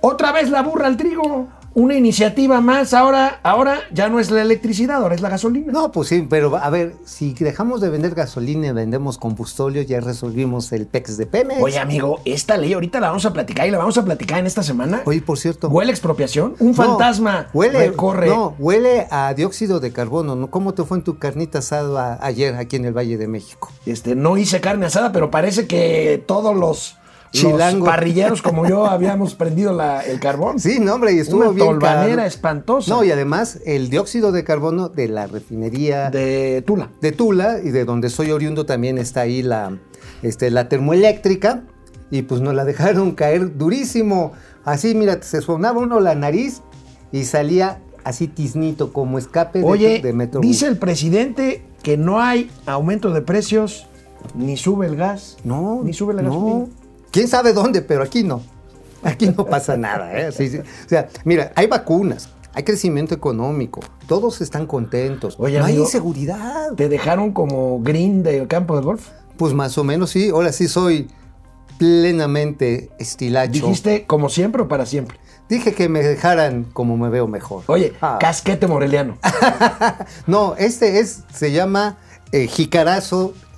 Otra vez la burra al trigo. Una iniciativa más. Ahora, ahora ya no es la electricidad, ahora es la gasolina. No, pues sí, pero a ver, si dejamos de vender gasolina y vendemos combustorio, ya resolvimos el PEX de Pemex. Oye, amigo, esta ley ahorita la vamos a platicar y la vamos a platicar en esta semana. Oye, por cierto. ¿Huele expropiación? Un No, fantasma huele, recorre. No, huele a dióxido de carbono. ¿no? ¿Cómo te fue en tu carnita asada ayer aquí en el Valle de México? Este, no hice carne asada, pero parece que todos los, los Chilango. parrilleros como yo habíamos prendido la- el carbón. Sí, no, hombre, y estuvo Una bien tolvanera caro. espantosa. No, y además el dióxido de carbono de la refinería De Tula. de Tula y de donde soy oriundo también está ahí la, este, la termoeléctrica y pues nos la dejaron caer durísimo. Así, mira, se sonaba uno la nariz y salía así tiznito como escape de, Oye, de Metro. dice el presidente que no hay aumento de precios, ni sube el gas, No, ni sube la no. gasolina. ¿Quién sabe dónde? Pero aquí no. Aquí no pasa nada. ¿eh? Sí, sí. O sea, mira, hay vacunas, hay crecimiento económico, todos están contentos. Oye, no hay inseguridad. ¿Te dejaron como green del campo de golf? Pues más o menos sí. Ahora sí soy plenamente estilacho. Dijiste como siempre o para siempre. Dije que me dejaran como me veo mejor. Oye, Ah. casquete moreliano. No, este es, se llama eh, jicarazo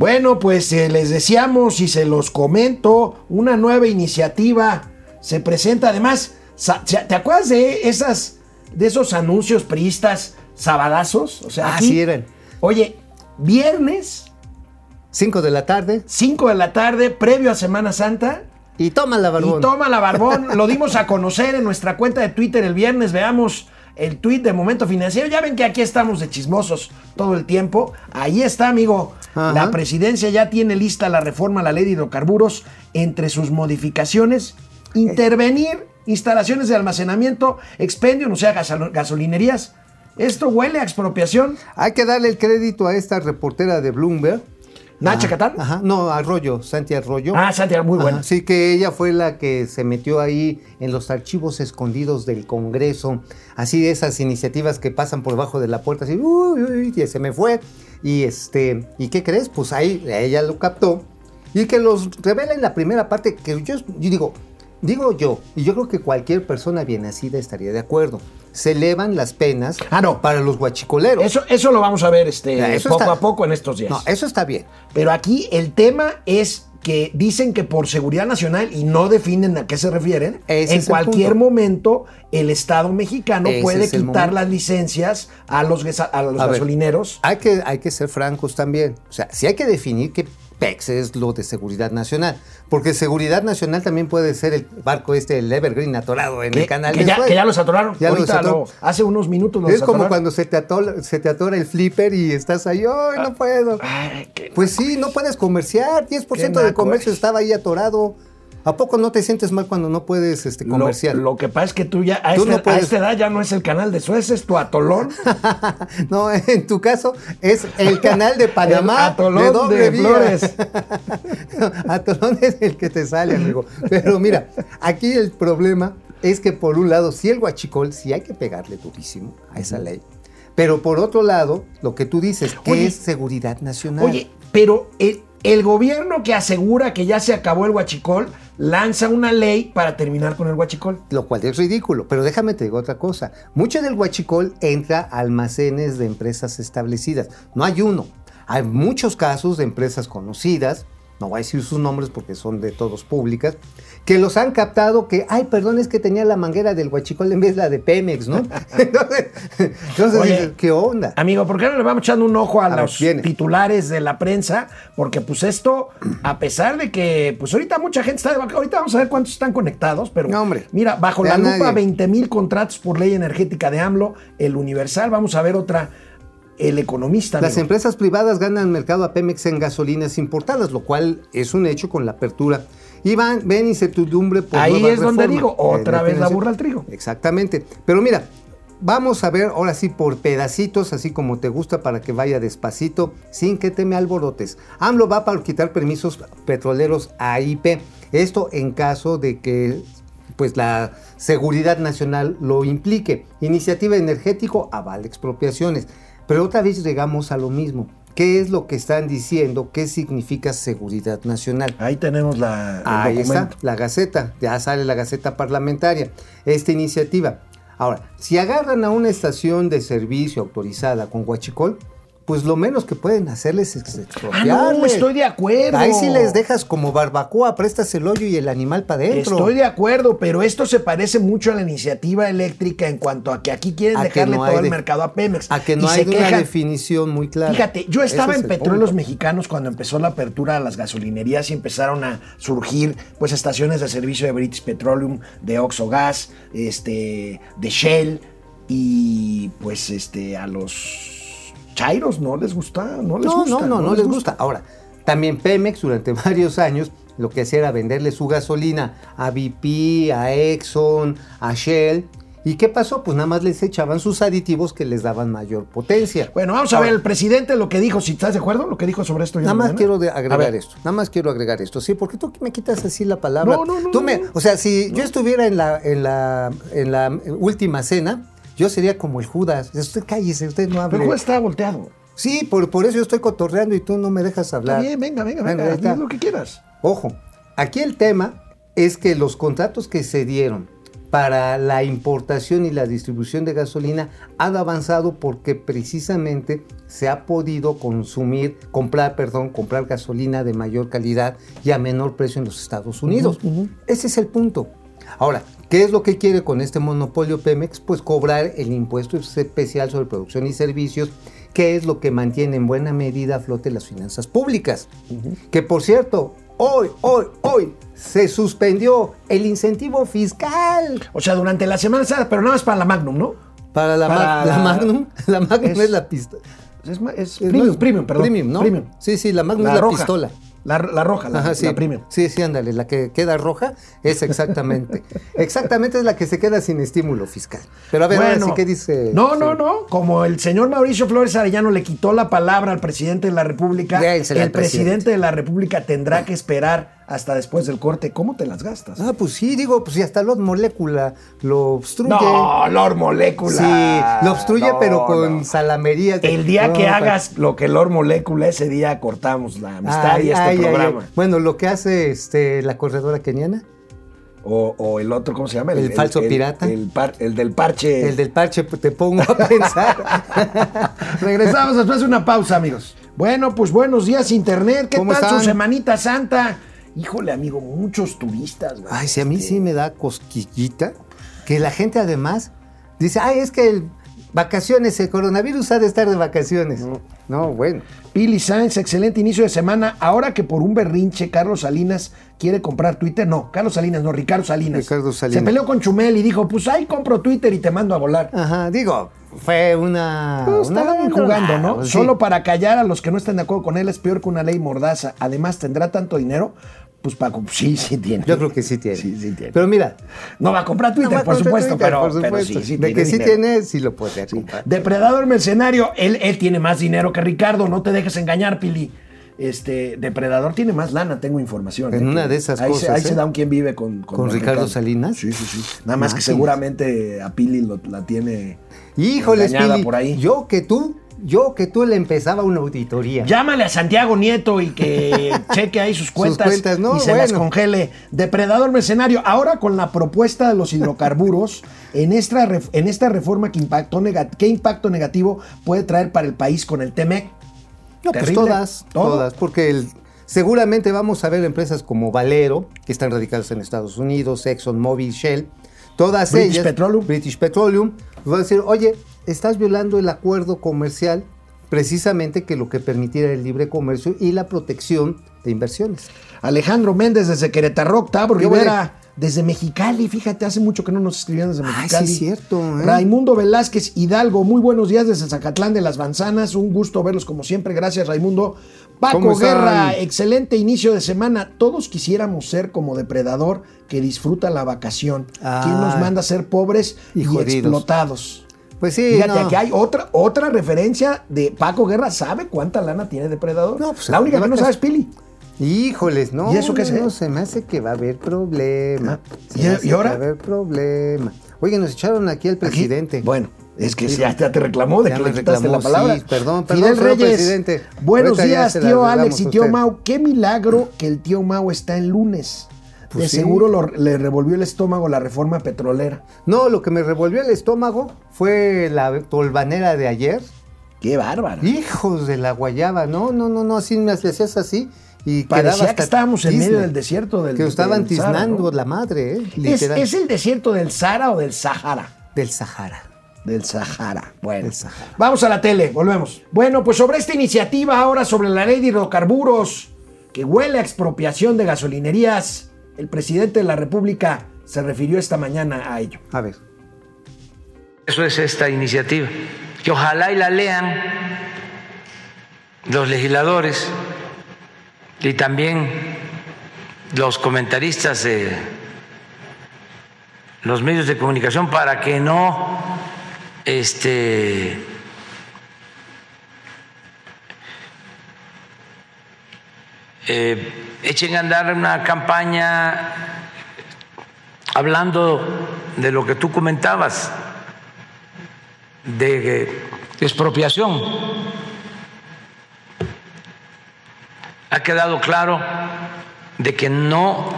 Bueno, pues eh, les deseamos y se los comento, una nueva iniciativa se presenta. Además, ¿te acuerdas de esas, de esos anuncios priistas sabadazos? O sea, Ah, aquí- sí eran. Oye, viernes, 5 de la tarde 5 de la tarde, previo a Semana Santa. y toma la barbón. Y toma la barbón. Lo dimos a conocer en nuestra cuenta de Twitter el viernes. Veamos el tweet de Momento Financiero. Ya ven que aquí estamos de chismosos todo el tiempo. Ahí está, amigo. Ajá. La presidencia ya tiene lista la reforma a la ley de hidrocarburos. Entre sus modificaciones, intervenir instalaciones de almacenamiento, expendio, o sea, gasol- gasolinerías. Esto huele a expropiación. Hay que darle el crédito a esta reportera de Bloomberg. Nacha Ah, Catán. Ajá, no, Arroyo, Santi Arroyo. Ah, Santiago, muy buena. Ajá, sí, que ella fue la que se metió ahí en los archivos escondidos del Congreso, así de esas iniciativas que pasan por debajo de la puerta, así, uy, uy, y se me fue. Y este, ¿y qué crees? Pues ahí ella lo captó y que los revela en la primera parte que yo, yo digo, digo yo, y yo creo que cualquier persona bien nacida estaría de acuerdo. Se elevan las penas Ah, no. para los guachicoleros. Eso, eso lo vamos a ver este, Ya, poco está- a poco en estos días. No, eso está bien. Pero aquí el tema es que dicen que por seguridad nacional y no definen a qué se refieren, Ese en el cualquier momento el Estado mexicano Ese puede quitar momento. las licencias a los, a los A ver, gasolineros. hay, que, hay que ser francos también. O sea, sí hay que definir que PEX es lo de seguridad nacional. Porque seguridad nacional también puede ser el barco este, el Evergreen atorado en que, el canal que de ya, Suez. que ya los atoraron. Ya los atoró. lo- hace unos minutos los Es como cuando se te, atora, se te atora el flipper y estás ahí, ¡ay, no puedo! Ay, qué- Pues sí, no puedes comerciar. 10% Qué del comercio estaba ahí atorado. ¿A poco no te sientes mal cuando no puedes este, lo, comerciar? lo que pasa es que tú ya, a, Tú este- no a puedes. esta edad ya no es el canal de Suez, es tu atolón. no, en tu caso es el canal de Panamá El atolón de doble de. Flores. atolón es el que te sale, amigo. Pero mira, aquí el problema es que por un lado, si el guachicol, sí hay que pegarle durísimo a esa ley. Pero por otro lado, lo que tú dices, que Oye. es seguridad nacional. Oye, pero el, el gobierno que asegura que ya se acabó el huachicol lanza una ley para terminar con el huachicol. Lo cual es ridículo, pero déjame te digo otra cosa. Mucho del huachicol entra a almacenes de empresas establecidas. No hay uno. Hay muchos casos de empresas conocidas, no voy a decir sus nombres porque son de todos públicas, que los han captado que, ay, perdón, es que tenía la manguera del huachicol en vez de la de Pemex, ¿no? entonces, entonces Oye, ¿qué onda? Amigo, ¿por qué no le vamos echando un ojo a, los titulares de la prensa? Porque pues esto, a pesar de que, pues ahorita mucha gente está de vaca- ahorita vamos a ver cuántos están conectados, pero No, hombre. mira, bajo la lupa nadie. 20 mil contratos por ley energética de AMLO, el Universal, vamos a ver otra, el economista. Las amigo. empresas privadas ganan mercado a Pemex en gasolinas importadas, lo cual es un hecho con la apertura. Y van, ven incertidumbre por Ahí es donde reforma digo, otra en vez la burra al trigo. Exactamente. Pero mira, vamos a ver ahora sí por pedacitos, así como te gusta para que vaya despacito, sin que te me alborotes. AMLO va para quitar permisos petroleros a IP. Esto en caso de que pues la seguridad nacional lo implique. Iniciativa energético avala expropiaciones. Pero otra vez llegamos a lo mismo. ¿Qué es lo que están diciendo? ¿Qué significa seguridad nacional? Ahí tenemos la, Ahí está, la Gaceta, ya sale la Gaceta Parlamentaria, esta iniciativa. Ahora, si agarran a una estación de servicio autorizada con Huachicol, pues lo menos que pueden hacerles es Ah, no, estoy de acuerdo. Ahí sí les dejas como barbacoa, prestas el hoyo y el animal para adentro. Estoy de acuerdo, pero esto se parece mucho a la iniciativa eléctrica en cuanto a que aquí quieren A dejarle no todo el de- mercado a Pemex. A que no hay una quejan. definición muy clara. Fíjate, yo estaba es en el Petróleos. Mexicanos cuando empezó la apertura a las gasolinerías y empezaron a surgir pues estaciones de servicio de British Petroleum, de Oxo Gas, este, de Shell y pues este a los Chairos no les gusta, no les No, gusta. no, no, no les gusta. Ahora, también Pemex durante varios años lo que hacía era venderle su gasolina a BP, a Exxon, a Shell. ¿Y qué pasó? Pues nada más les echaban sus aditivos que les daban mayor potencia. Bueno, vamos a ver el presidente lo que dijo, si estás de acuerdo, lo que dijo sobre esto. en Nada más quiero agregar esto. Nada más quiero agregar esto. Sí, porque tú me quitas así la palabra. No, no, no, Tú no, me, no. o sea, si yo estuviera en la, en la, en la última cena, yo sería como el Judas. Usted cállese, usted no hable. Pero el está volteado. Sí, por, por eso yo estoy cotorreando y tú no me dejas hablar. Está bien, venga, venga, venga, está. haz lo que quieras. Ojo, aquí el tema es que los contratos que se dieron para la importación y la distribución de gasolina han avanzado porque precisamente se ha podido consumir, comprar, perdón, comprar gasolina de mayor calidad y a menor precio en los Estados Unidos. Ese es el punto. Ahora, ¿qué es lo que quiere con este monopolio Pemex? Pues cobrar el impuesto especial sobre producción y servicios, que es lo que mantiene en buena medida a flote las finanzas públicas. Que por cierto, hoy, hoy, hoy se suspendió el incentivo fiscal O sea, durante la semana, pero nada más para la Magnum, ¿no? para la, Para ma- la la- Magnum. La Magnum es, es- la pistola. Es, es premium, premium, perdón. Premium, ¿no? Premium. Sí, sí, la Magnum es la roja. pistola. La, la roja, la, Ajá, sí. la premium. Sí, sí, ándale, la que queda roja es exactamente. exactamente es la que se queda sin estímulo fiscal. Pero a ver, ahora sí, ¿qué dice? No, no, no. Como el señor Mauricio Flores Arellano le quitó la palabra al presidente de la República, el presidente de la República tendrá que esperar hasta después del corte. ¿Cómo te las gastas? Ah, pues sí, digo, pues si hasta Lord Molécula lo obstruye. No, Lord Molécula. Sí, lo obstruye, No, pero con no. salamerías. de- El día No, que pa- hagas lo que Lord Molécula, ese día cortamos la amistad Ay, y este ay, programa. ay. Bueno, lo que hace este, la corredora keniana, O, o el otro, ¿cómo se llama? El falso pirata. El, par- el del parche. el del parche, pues, te pongo a pensar. Regresamos después de una pausa, amigos. Bueno, pues buenos días, Internet. ¿Qué ¿Cómo tal están? su semanita santa? Híjole, amigo, muchos turistas. güey. Ay, si a mí Este, sí me da cosquillita, que la gente además dice, ay, es que el vacaciones, el coronavirus ha de estar de vacaciones. No, bueno. Pili Sainz, excelente inicio de semana. Ahora que por un berrinche Carlos Salinas quiere comprar Twitter, no, Carlos Salinas, no, Ricardo Salinas. Ricardo Salinas. Se peleó con Chumel y dijo, pues ahí compro Twitter y te mando a volar. Ajá, digo, fue una... Pues una estaban jugando, ¿no? pues sí. Solo para callar a los que no estén de acuerdo con él es peor que una ley mordaza. Además, ¿tendrá tanto dinero? Pues Paco, sí, sí tiene. Yo creo que sí tiene. Sí, sí tiene. Pero mira, no va a comprar Twitter, no por supuesto, Twitter, pero, por pero supuesto. sí, sí de tiene que sí tiene, sí lo puede comprar. Depredador mercenario, él, él tiene más dinero que Ricardo, no te dejes engañar, Pili. Este, Depredador tiene más lana, tengo información. En ¿eh? una Que de esas ahí Se, cosas, ahí ¿eh? se da un quien vive con, ¿Con Ricardo Salinas? Sí, sí, sí. Nada más que seguramente a Pili lo- la tiene Híjoles, Pili, por ahí. yo que tú, yo que tú le empezaba una auditoría. Llámale a Santiago Nieto y que cheque ahí sus cuentas, cuentas, no, y se las congele. Depredador mercenario. Ahora con la propuesta de los hidrocarburos, en esta, en esta reforma, ¿qué impacto, nega- ¿qué impacto negativo puede traer para el país con el TEMEC? No, pues todas, Todo. todas, porque el- seguramente vamos a ver empresas como Valero, que están radicadas en Estados Unidos, ExxonMobil, Shell, todas British ellas, Petroleum. British Petroleum, van a decir, oye, estás violando el acuerdo comercial, precisamente que lo que permitiera el libre comercio y la protección de inversiones. Alejandro Méndez desde Querétaro, Octavio ¿Qué Rivera desde Mexicali. Fíjate, hace mucho que no nos escribían desde Mexicali. sí cierto, ¿eh? Raimundo Velázquez Hidalgo, muy buenos días desde Zacatlán de las Manzanas. Un gusto verlos como siempre. Gracias, Raimundo. Paco. Guerra, excelente inicio de semana. Todos quisiéramos ser como depredador que disfruta la vacación. Ah. ¿Quién nos manda a ser pobres y, explotados? Pues sí, Fíjate, no. aquí hay otra, otra referencia de Paco Guerra. ¿Sabe cuánta lana tiene Depredador? No, pues, la única que no sabe es Pili. Híjoles, no. ¿Y eso qué es? no, se me hace que va a haber problema. Ah, Se ¿y- me y hace que ahora? Va a haber problema. Oye, nos echaron aquí al Aquí, presidente. bueno, es que Sí. ya, ya te reclamó de que le quitaste la palabra. sí, perdón, perdón, Fidel Reyes. presidente. Buenos Ahorita días, tío Alex y tío. Mau. Qué milagro que el tío Mau está en lunes. Pues de sí. seguro lo- le revolvió el estómago la reforma petrolera. No, lo que me revolvió el estómago fue la tolvanera de ayer. Qué bárbaro. Hijos de la guayaba. No, no, no, no, así me hacías así. Y Parecía hasta que estábamos en medio del desierto del Que estaban del Sahara, tiznando ¿no? la madre, ¿eh? ¿Es, es el desierto del Sahara o del Sahara? Del Sahara. Del Sahara. Bueno, Del Sahara. vamos a la tele, volvemos. Bueno, pues sobre esta iniciativa ahora sobre la ley de hidrocarburos que huele a expropiación de gasolinerías, el presidente de la República se refirió esta mañana a ello. A ver. Eso es esta iniciativa, que ojalá y la lean los legisladores y también los comentaristas de los medios de comunicación para que no este eh, echen a andar una campaña hablando de lo que tú comentabas, de eh, expropiación. Ha quedado claro de que no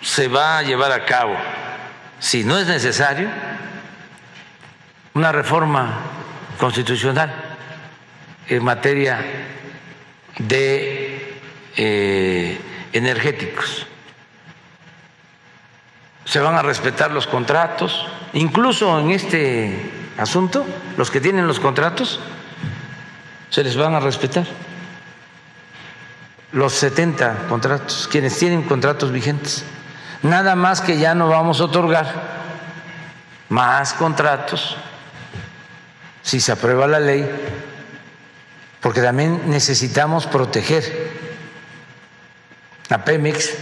se va a llevar a cabo, si no es necesario, una reforma constitucional en materia de eh, energéticos se van a respetar los contratos, incluso en este asunto, los que tienen los contratos, se les van a respetar. Los 70 contratos, quienes tienen contratos vigentes. Nada más que ya no vamos a otorgar más contratos si se aprueba la ley, porque también necesitamos proteger a Pemex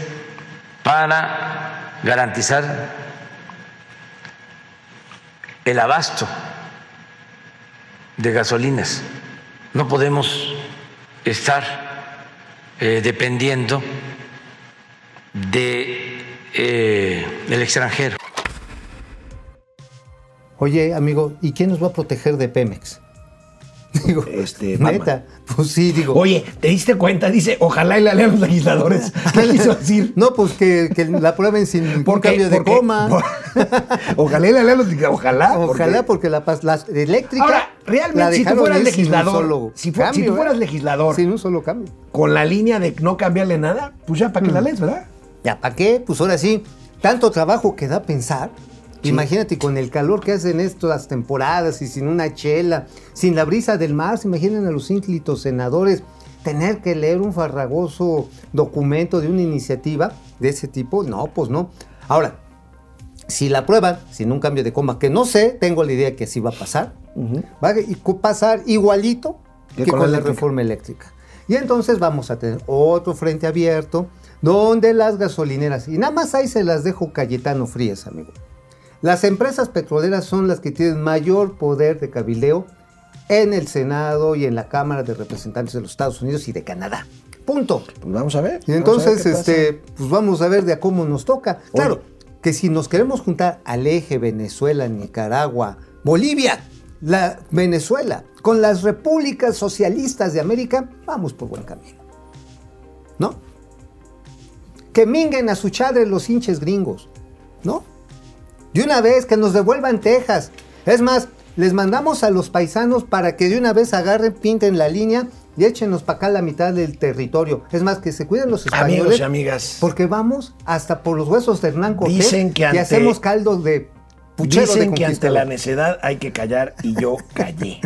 para garantizar el abasto de gasolinas. No podemos estar eh, dependiendo de eh, el extranjero. Oye, amigo, ¿y quién nos va a proteger de Pemex? Digo, Este, neta, pues sí, digo. Oye, ¿te diste cuenta? Dice, ojalá y la lean los legisladores. ¿Qué quiso decir? No, pues que, que la prueben sin Porque- cambio de porque- coma. ojalá y la lean los legisladores. Ojalá. Ojalá, porque la, pas- la eléctrica. Ahora, la realmente, si tú fueras ir sin un legislador, solo si, fu- si cambio, tú fueras ¿eh? legislador Sin un solo cambio. con la línea de no cambiarle nada, pues ya para Mm. que la lees, ¿verdad? ¿Ya para qué? Pues ahora sí, tanto trabajo que da pensar. Imagínate con el calor que hacen estas temporadas y sin una chela, sin la brisa del mar, se imaginen a los ínclitos senadores tener que leer un farragoso documento de una iniciativa de ese tipo. No, pues no. Ahora, si la aprueban sin un cambio de coma, que no sé, tengo la idea que sí va a pasar, va a pasar igualito Que con la reforma eléctrica. Y entonces vamos a tener otro frente abierto donde las gasolineras, y nada más ahí se las dejo Cayetano Frías, amigo. Las empresas petroleras son las que tienen mayor poder de cabildeo en el Senado y en la Cámara de Representantes de los Estados Unidos y de Canadá. Punto. Pues vamos a ver. Y ver entonces, este, pues vamos a ver de a cómo nos toca. Oye. Claro, que si nos queremos juntar al eje Venezuela, Nicaragua, Bolivia, la Venezuela, con las repúblicas socialistas de América, vamos por buen camino. ¿No? Que minguen a su chadre los hinches gringos. ¿No? De una vez, que nos devuelvan Texas. Es más, les mandamos a los paisanos para que de una vez agarren, pinten la línea y échenos para acá la mitad del territorio. Es más, que se cuiden los españoles. Amigos y amigas. Porque vamos hasta por los huesos de Hernán Cortés Dicen que y ante- hacemos caldo de puchero de Dicen que ante la necedad hay que callar y yo callé.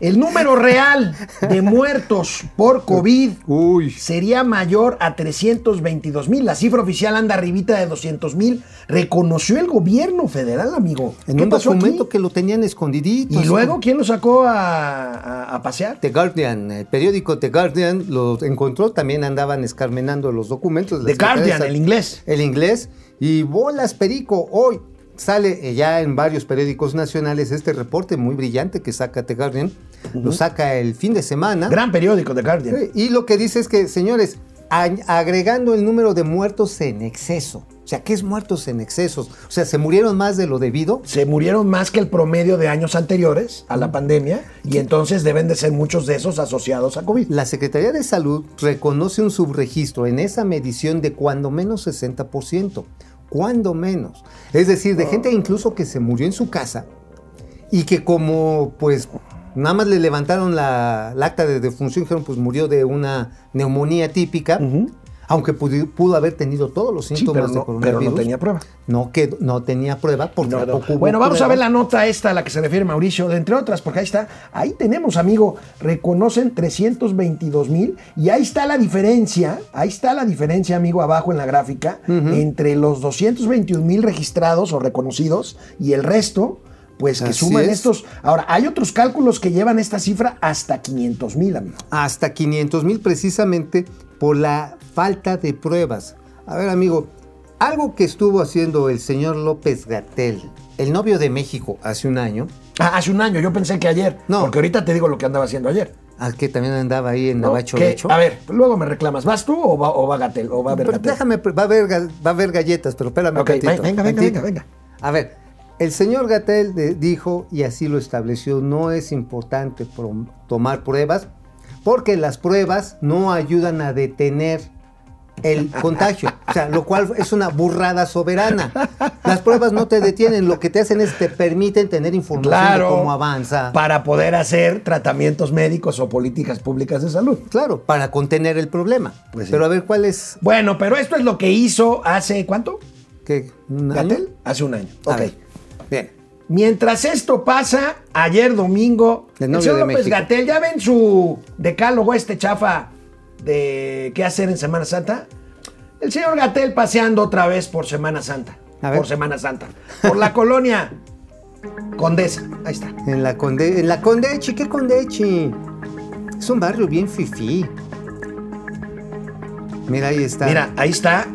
El número real de muertos por COVID Uy. sería mayor a 322 mil. La cifra oficial anda arribita de 200 mil. Reconoció el gobierno federal, amigo. En ¿Qué un pasó documento aquí? que lo tenían escondidito. Y así luego, ¿quién lo sacó a, a- a pasear? The Guardian, el periódico The Guardian lo encontró, también andaban escarmenando los documentos. The Guardian, el inglés. El inglés. Y bolas, perico, hoy sale eh, ya en varios periódicos nacionales este reporte muy brillante que saca The Guardian, lo saca el fin de semana. Gran periódico de Guardian. Y lo que dice es que, señores, agregando el número de muertos en exceso. O sea, ¿qué es muertos en excesos? O sea, ¿se murieron más de lo debido? Se murieron más que el promedio de años anteriores a la pandemia y entonces deben de ser muchos de esos asociados a COVID. La Secretaría de Salud reconoce un subregistro en esa medición de cuando menos 60%. Cuando menos. Es decir, de gente incluso que se murió en su casa y que como pues nada más le levantaron la, la acta de defunción, dijeron pues murió de una neumonía típica, aunque pudo, pudo haber tenido todos los Sí, síntomas pero de no, pero coronavirus. no tenía prueba. No, que, no tenía prueba porque No, no. tampoco hubo Bueno, vamos a ver la nota esta a la que se refiere Mauricio, de entre otras, porque ahí está, ahí tenemos, amigo, reconocen 322 mil y ahí está la diferencia, ahí está la diferencia, amigo, abajo en la gráfica, entre los 221 mil registrados o reconocidos y el resto, pues que Así suman es. estos. Ahora, hay otros cálculos que llevan esta cifra hasta 500 mil, amigo. hasta 500 mil precisamente por la falta de pruebas. A ver, amigo, algo que estuvo haciendo el señor López Gatel, el novio de México, hace un año, Ah, hace un año, yo pensé que ayer, No. porque ahorita te digo lo que andaba haciendo ayer. al que también andaba ahí en ¿no? Navacho Que. A ver, luego me reclamas, ¿vas tú o va, o va Gatel? O va a haber Pero Gatell? déjame, va a, haber, va a haber galletas, pero espérame Ok, tantito, venga, venga, venga, venga. A ver, el señor Gatel dijo, y así lo estableció, no es importante tomar pruebas, porque las pruebas no ayudan a detener el contagio, o sea, lo cual es una burrada soberana. Las pruebas no te detienen, lo que te hacen es te permiten tener información Claro. de cómo avanza. Para poder hacer tratamientos médicos o políticas públicas de salud. Claro, para contener el problema. Pues sí. Pero a ver, ¿cuál es? Bueno, pero esto es lo que hizo hace, ¿cuánto? ¿Qué? ¿Un año? ¿Gatel? Hace un año. A Ok. ver, Bien. Mientras esto pasa, ayer domingo, El el señor López. Gatel, ¿ya ven su decálogo este chafa de qué hacer en Semana Santa? El señor Gatel paseando otra vez por Semana Santa. A. Por Semana Santa. Por la colonia Condesa. Ahí está. En la Conde, en la Condechi, ¿qué Condechi? Es un barrio bien fifí. Mira, ahí está. Mira, ahí está.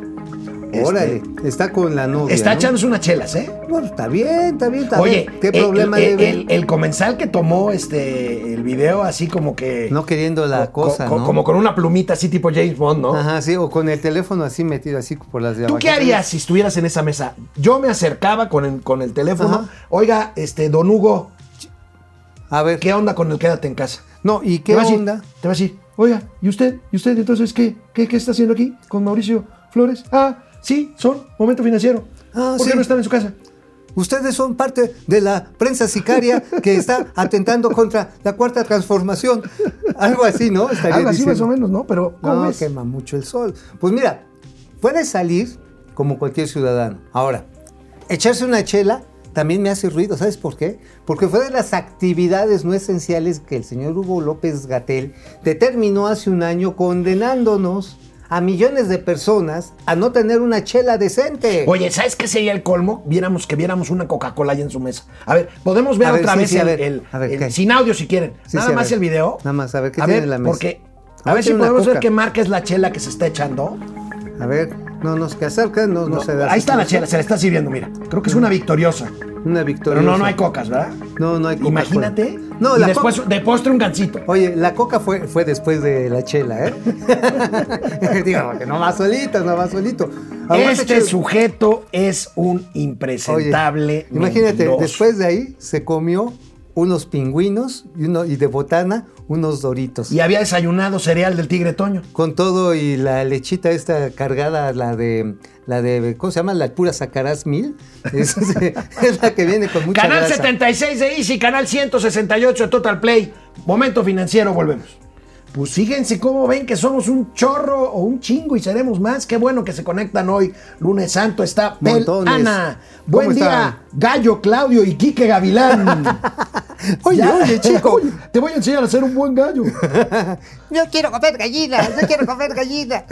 Órale, Este, está con la novia. está ¿no? echándose unas chelas, ¿eh? Bueno, está bien, está bien, está Oye, bien. ¿Qué el- problema el, debe? el- el comensal que tomó este el video así como que no queriendo la co- cosa, co- ¿no? como con una plumita así tipo James Bond, ¿no? Ajá, sí, o con el teléfono así metido así por las de ¿Tú qué harías si estuvieras en esa mesa? Yo me acercaba con el, con el teléfono. Ajá. Oiga, este, don Hugo, A ver, ¿qué onda con el quédate en casa? no, ¿y Te qué va a decir- onda? te va a decir, oiga, ¿y usted? ¿Y usted entonces qué? ¿Qué, qué está haciendo aquí con Mauricio Flores? Ah, sí, son Momento Financiero. Ah, ¿Por qué no están en su casa? Ustedes son parte de la prensa sicaria que está atentando contra la cuarta transformación. Algo así, ¿no? Estaría Algo así más o menos, ¿no? Pero, ¿cómo No, ves? quema mucho el sol. Pues mira, puedes salir como cualquier ciudadano. Ahora, echarse una chela también me hace ruido. ¿Sabes por qué? Porque fue de las actividades no esenciales que el señor Hugo López Gatel determinó hace un año condenándonos a millones de personas a no tener una chela decente. Oye, ¿sabes qué sería el colmo? Viéramos que viéramos una Coca-Cola ahí en su mesa. A ver, podemos ver A ver, otra sí, vez sí, a el, ver, el- a ver, sin audio si quieren. Sí, Nada a más el video. Nada más, a ver, ¿qué tiene en la mesa? Porque a ver si tiene podemos ver qué marca es la chela que se está echando. A ver, no nos que acerca, no, no, No, se da. ahí está la chela, se la está sirviendo, mira. Creo que es una victoriosa. Una victoria. Pero no, no hay cocas, ¿verdad? No, no hay Coca-Cola. Imagínate. No, y la después Coca- de postre un gancito. Oye, la coca fue, fue después de la chela, ¿eh? Digo, que no va solita, no va solito. Además, Este sujeto es un Oye, impresentable. imagínate, mentiroso. después de ahí se comió unos pingüinos y, uno, y de botana unos doritos. Y había desayunado cereal del tigre Toño. Con todo y la lechita esta cargada, la de, la de, ¿cómo se llama? La pura sacarás mil. Es, es la que viene con mucha Canal grasa. 76 de Easy, canal 168 de Total Play. Momento financiero, volvemos. Pues fíjense cómo ven que somos un chorro o un chingo y seremos más. Qué bueno que se conectan hoy. Lunes Santo está Pel. Ana. ¿Cómo Buen día, están? Gallo Claudio y Quique Gavilán. Oye, Ya. oye, chico. Oye, te voy a enseñar a ser un buen gallo. Yo quiero comer gallina, yo quiero comer gallina.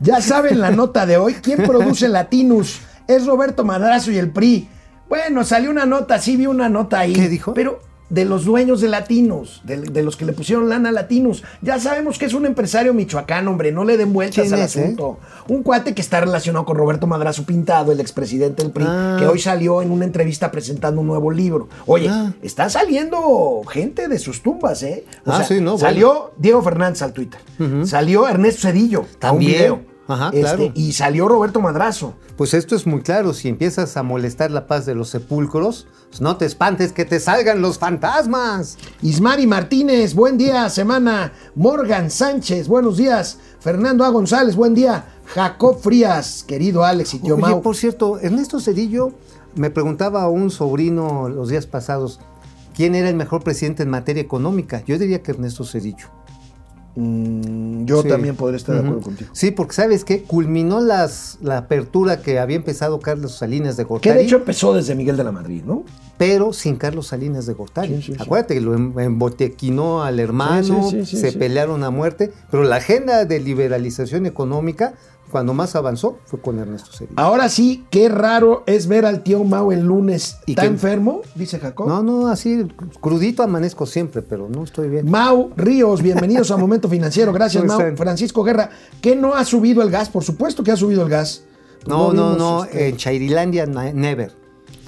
Ya saben la nota de hoy. ¿Quién produce Latinus? Es Roberto Madrazo y el PRI. Bueno, salió una nota, sí vi una nota ahí. ¿Qué dijo? Pero de los dueños de Latinos, de, de los que le pusieron lana a Latinos. Ya sabemos que es un empresario michoacán, hombre, no le den vueltas ¿Quién al es, eh? asunto. Un cuate que está relacionado con Roberto Madrazo Pintado, el expresidente del PRI, Ah. que hoy salió en una entrevista presentando un nuevo libro. Oye, Ah. está saliendo gente de sus tumbas, ¿eh? O Ah, sea, sí, no, bueno. Salió Diego Fernández al Twitter, salió Ernesto Cedillo a un También. video. Ajá, Este, claro. Y salió Roberto Madrazo. Pues esto es muy claro, si empiezas a molestar la paz de los sepulcros, pues no te espantes que te salgan los fantasmas. Ismari Martínez, buen día, semana. Morgan Sánchez, buenos días. Fernando A. González, buen día. Jacob Frías, querido Alex y tío Oye, Mau. por cierto, Ernesto Cedillo me preguntaba a un sobrino los días pasados quién era el mejor presidente en materia económica. Yo diría que Ernesto Cedillo. Mm, yo Sí. también podría estar de acuerdo contigo. Sí, porque sabes qué, culminó las, la apertura que había empezado Carlos Salinas de Que Gortari, de hecho empezó desde Miguel de la Madrid, ¿no? Pero sin Carlos Salinas de Gortari. Sí, sí, sí. Acuérdate que lo em- embotequinó al hermano, se pelearon a muerte, pero la agenda de liberalización económica, cuando más avanzó, fue con Ernesto Cedillo. Ahora sí, qué raro es ver al tío Mau el lunes. ¿Y ¿Está enfermo? Dice Jacob. No, no, así crudito amanezco siempre, pero no estoy bien. Mau Ríos, bienvenidos a Momento Financiero. Gracias, ¿Cómo Mau. Francisco Guerra, ¿qué no ha subido el gas? Por supuesto que ha subido el gas. No, no, vimos, no, este, en Chairilandia never.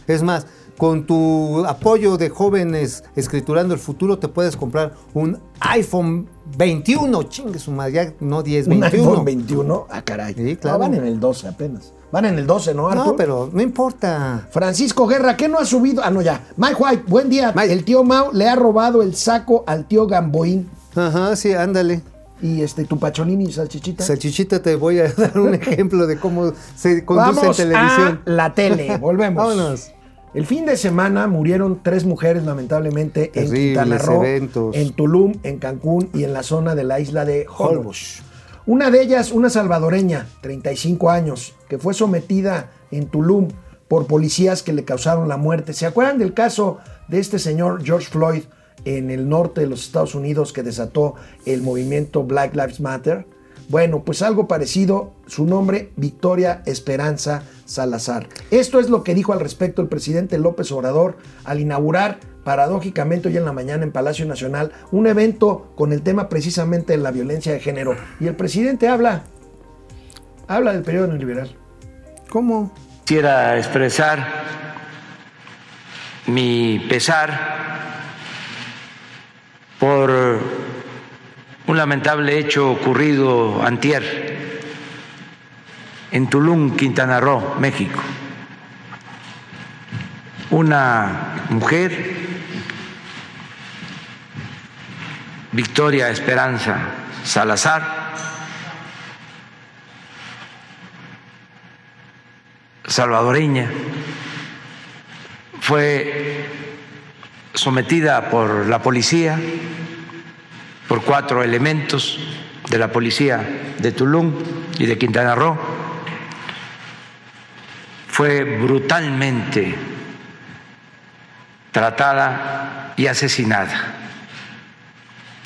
Es más, con tu apoyo de jóvenes escriturando el futuro te puedes comprar un iPhone 21, chingue su madre, ya no 10, Un 21. iPhone 21. Ah, caray. Sí, claro. No, van en el 12 apenas. Van en el 12, ¿no, Arthur? No, pero no importa. Francisco Guerra, ¿qué no ha subido? Ah, no, ya. Mike White, buen día. Mike. El tío Mau le ha robado el saco al tío Gamboín. Ajá, sí, ándale. Y este, tu pacholini y salchichita. Salchichita, te voy a dar un ejemplo de cómo se conduce Vamos en televisión. a la tele. Volvemos. Vámonos. El fin de semana murieron tres mujeres, lamentablemente, en Quintana Roo, eventos. en Tulum, en Cancún y en la zona de la isla de Holbox. Una de ellas, una salvadoreña, 35 años, que fue sometida en Tulum por policías que le causaron la muerte. ¿Se acuerdan del caso de este señor George Floyd en el norte de los Estados Unidos que desató el movimiento Black Lives Matter? Bueno, pues algo parecido, su nombre, Victoria Esperanza Salazar. Esto es lo que dijo al respecto el presidente López Obrador al inaugurar, paradójicamente hoy en la mañana en Palacio Nacional, un evento con el tema precisamente de la violencia de género. Y el presidente habla, habla del periodo neoliberal. ¿Cómo? Quisiera expresar mi pesar por un lamentable hecho ocurrido antier en Tulum, Quintana Roo, México. Una mujer, Victoria Esperanza Salazar, salvadoreña, fue sometida por la policía, por cuatro elementos de la policía de Tulum y de Quintana Roo. Fue brutalmente tratada y asesinada.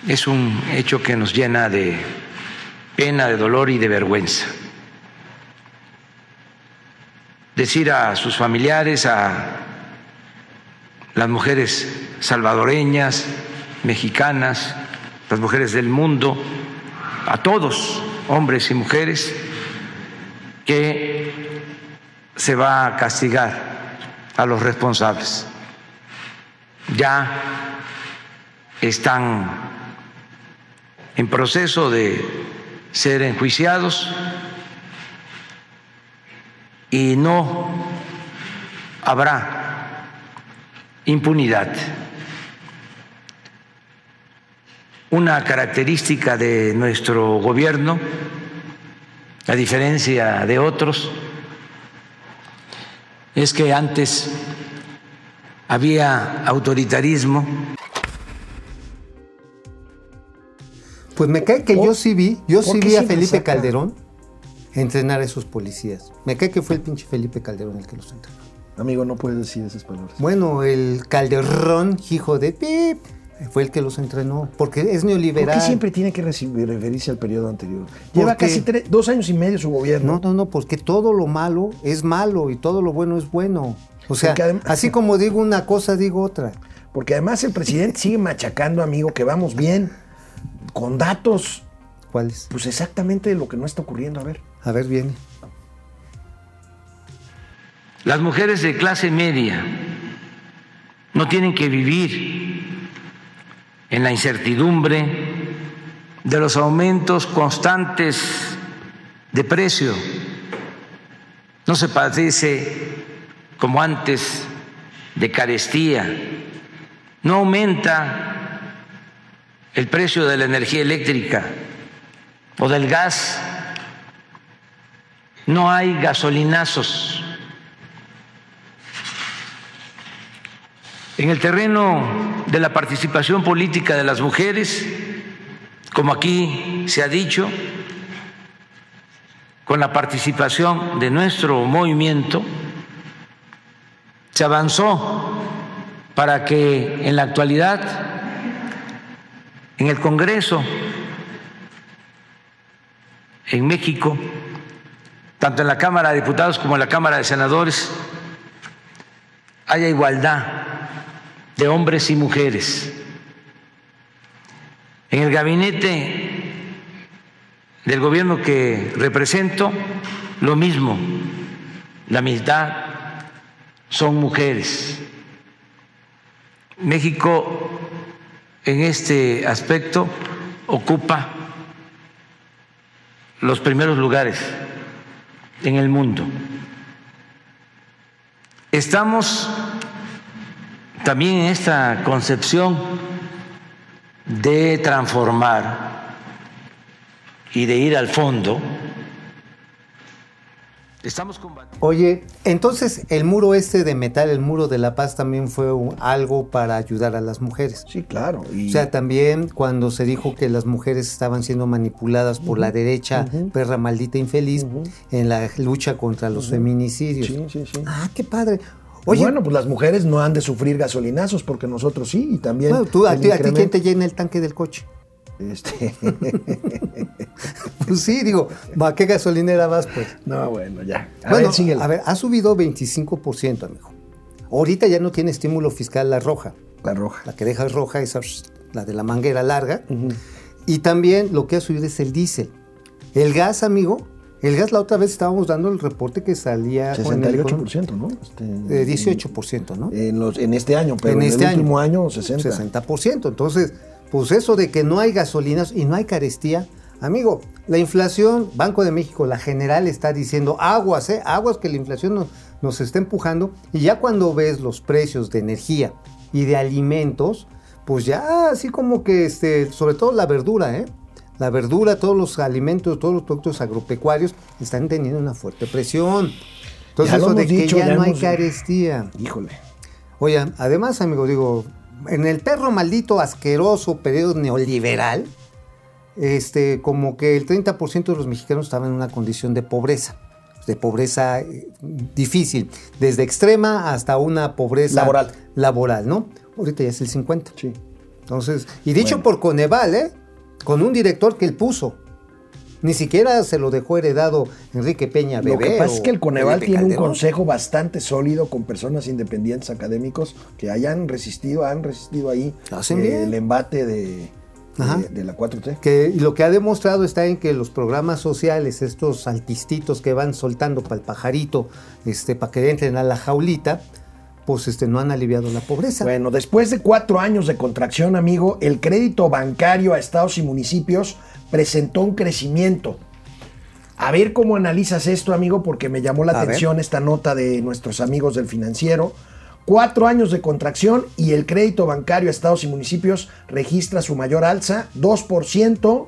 Es un hecho que nos llena de pena, de dolor y de vergüenza decir a sus familiares, a las mujeres salvadoreñas, mexicanas, las mujeres del mundo, a todos, hombres y mujeres, que se va a castigar a los responsables. Ya están en proceso de ser enjuiciados y no habrá impunidad. Una característica de nuestro gobierno, a diferencia de otros, es que antes había autoritarismo, Pues me cae que ¿Por- yo sí vi, yo sí vi a Felipe saca? Calderón entrenar a esos policías. Me cae que fue el pinche Felipe Calderón el que los entrenó. Amigo, no puedes decir esas palabras. Bueno, el Calderón, hijo de pip, fue el que los entrenó, porque es ¿Por neoliberal. qué siempre tiene que referirse al periodo anterior? Lleva casi tres- dos años y medio su gobierno. No, no, no, porque todo lo malo es malo y todo lo bueno es bueno. O sea, así como digo una cosa, digo otra. Porque además el presidente sigue machacando, amigo, que vamos bien, con datos, ¿Cuáles? pues exactamente de lo que no está ocurriendo. A ver. A ver, viene. Las mujeres de clase media no tienen que vivir en la incertidumbre de los aumentos constantes de precio. No se padece como antes de carestía. No aumenta el precio de la energía eléctrica o del gas. No hay gasolinazos. En el terreno de la participación política de las mujeres, como aquí se ha dicho, con la participación de nuestro movimiento, se avanzó para que en la actualidad en el Congreso, en México, tanto en la Cámara de Diputados como en la Cámara de Senadores, haya igualdad de hombres y mujeres. En el gabinete del gobierno que represento, lo mismo, la mitad son mujeres. México en este aspecto ocupa los primeros lugares en el mundo. Estamos también en esta concepción de transformar y de ir al fondo. Estamos combatiendo. Oye, entonces el muro este de metal, el muro de la paz, también fue un- algo para ayudar a las mujeres. Sí, claro. Y O sea, también cuando se dijo que las mujeres estaban siendo manipuladas por la derecha, perra maldita infeliz, en la lucha contra los feminicidios. Sí, sí, sí. Ah, qué padre. Oye, bueno, pues las mujeres no han de sufrir gasolinazos porque nosotros sí, y también. bueno, tú, a, ti, a ti quién te llena el tanque del coche? este, Pues sí, digo, ¿a qué gasolinera vas, pues? no, bueno, ya. A bueno, ver, a ver, ha subido 25%, amigo. Ahorita ya no tiene estímulo fiscal la roja. La roja. La que deja roja es la de la manguera larga. Y también lo que ha subido es el diésel. El gas, amigo, el gas la otra vez estábamos dando el reporte que salía con el 68%, ¿no? Este, eh, 18%, ¿no? En, los, en este año, pero en, este el último año, 60. 60%. Entonces, pues eso de que no hay gasolinas y no hay carestía, amigo, la inflación, Banco de México, la general está diciendo aguas, ¿eh? Aguas que la inflación nos, nos está empujando. Y ya cuando ves los precios de energía y de alimentos, pues ya así como que, este, sobre todo la verdura, ¿eh? La verdura, todos los alimentos, todos los productos agropecuarios están teniendo una fuerte presión. Entonces, eso de que ya, ya no hay carestía. Híjole. Oye, además, amigo, digo, en el perro maldito, asqueroso periodo neoliberal, este, como que el 30% de los mexicanos estaban en una condición de pobreza, de pobreza eh, difícil, desde extrema hasta una pobreza Laboral. laboral, ¿no? Ahorita ya es el 50. Sí. Entonces, y dicho Bueno. por Coneval, ¿eh? Con un director que él puso. Ni siquiera se lo dejó heredado Enrique Peña Bebé. Lo que pasa es que el Coneval tiene un consejo bastante sólido con personas independientes académicos que hayan resistido, han resistido ahí eh, el embate de, de, de la 4T. Que lo que ha demostrado está en que los programas sociales, estos altistitos que van soltando para el pajarito, este, para que entren a la jaulita, pues este, no han aliviado la pobreza. Bueno, después de cuatro años de contracción, amigo, el crédito bancario a estados y municipios presentó un crecimiento. A ver cómo analizas esto, amigo, porque me llamó la A ver. atención esta nota de nuestros amigos del financiero. Cuatro años de contracción y el crédito bancario a estados y municipios registra su mayor alza, 2%.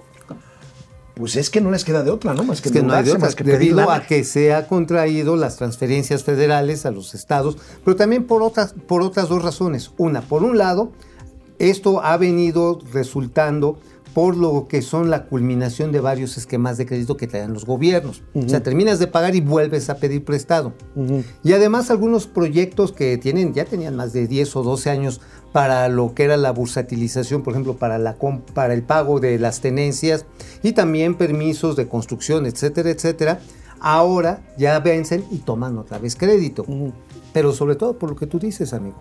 Pues es que no les queda de otra, ¿no? Más que Es que no hay de otra, más que pedir debido lana. a que se ha contraído las transferencias federales a los estados, pero también por otras, por otras dos razones. Una, por un lado, esto ha venido resultando por lo que son la culminación de varios esquemas de crédito que traen los gobiernos. O sea, terminas de pagar y vuelves a pedir prestado. Y además algunos proyectos que tienen, ya tenían más de 10 o 12 años para lo que era la bursatilización, por ejemplo, para, la, com- para el pago de las tenencias y también permisos de construcción, etcétera, etcétera, ahora ya vencen y toman otra vez crédito. Pero sobre todo por lo que tú dices, amigo,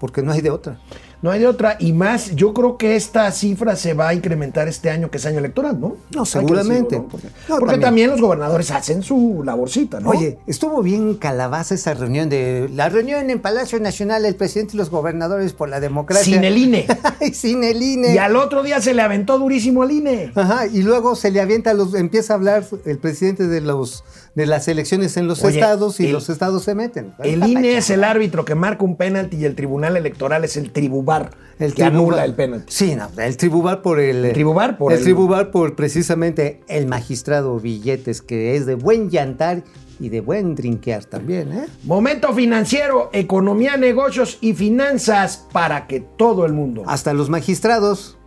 porque no hay de otra. No hay de otra. Y más, yo creo que esta cifra se va a incrementar este año, que es año electoral, ¿no? No, seguramente. decirlo, ¿no? Porque, No, porque también. también. los gobernadores hacen su laborcita, ¿no? Oye, estuvo bien calabaza esa reunión de la reunión en Palacio Nacional el presidente y los gobernadores por la democracia. sin el INE. Sin el INE. y al otro día se le aventó durísimo al INE. Ajá, y luego se le avienta los, empieza a hablar el presidente de los de las elecciones en los Oye, estados y el- los estados se meten. El INE es el árbitro que marca un penalti y el tribunal electoral es el tribubar, El que tribubar. anula el penalti. Sí, no, el tribubar por el. El tribubar por el, el- tribubar por precisamente el magistrado Billetes, que es de buen llantar y de buen drinkear también, ¿eh? Momento financiero, economía, negocios y finanzas para que todo el mundo Hasta los magistrados.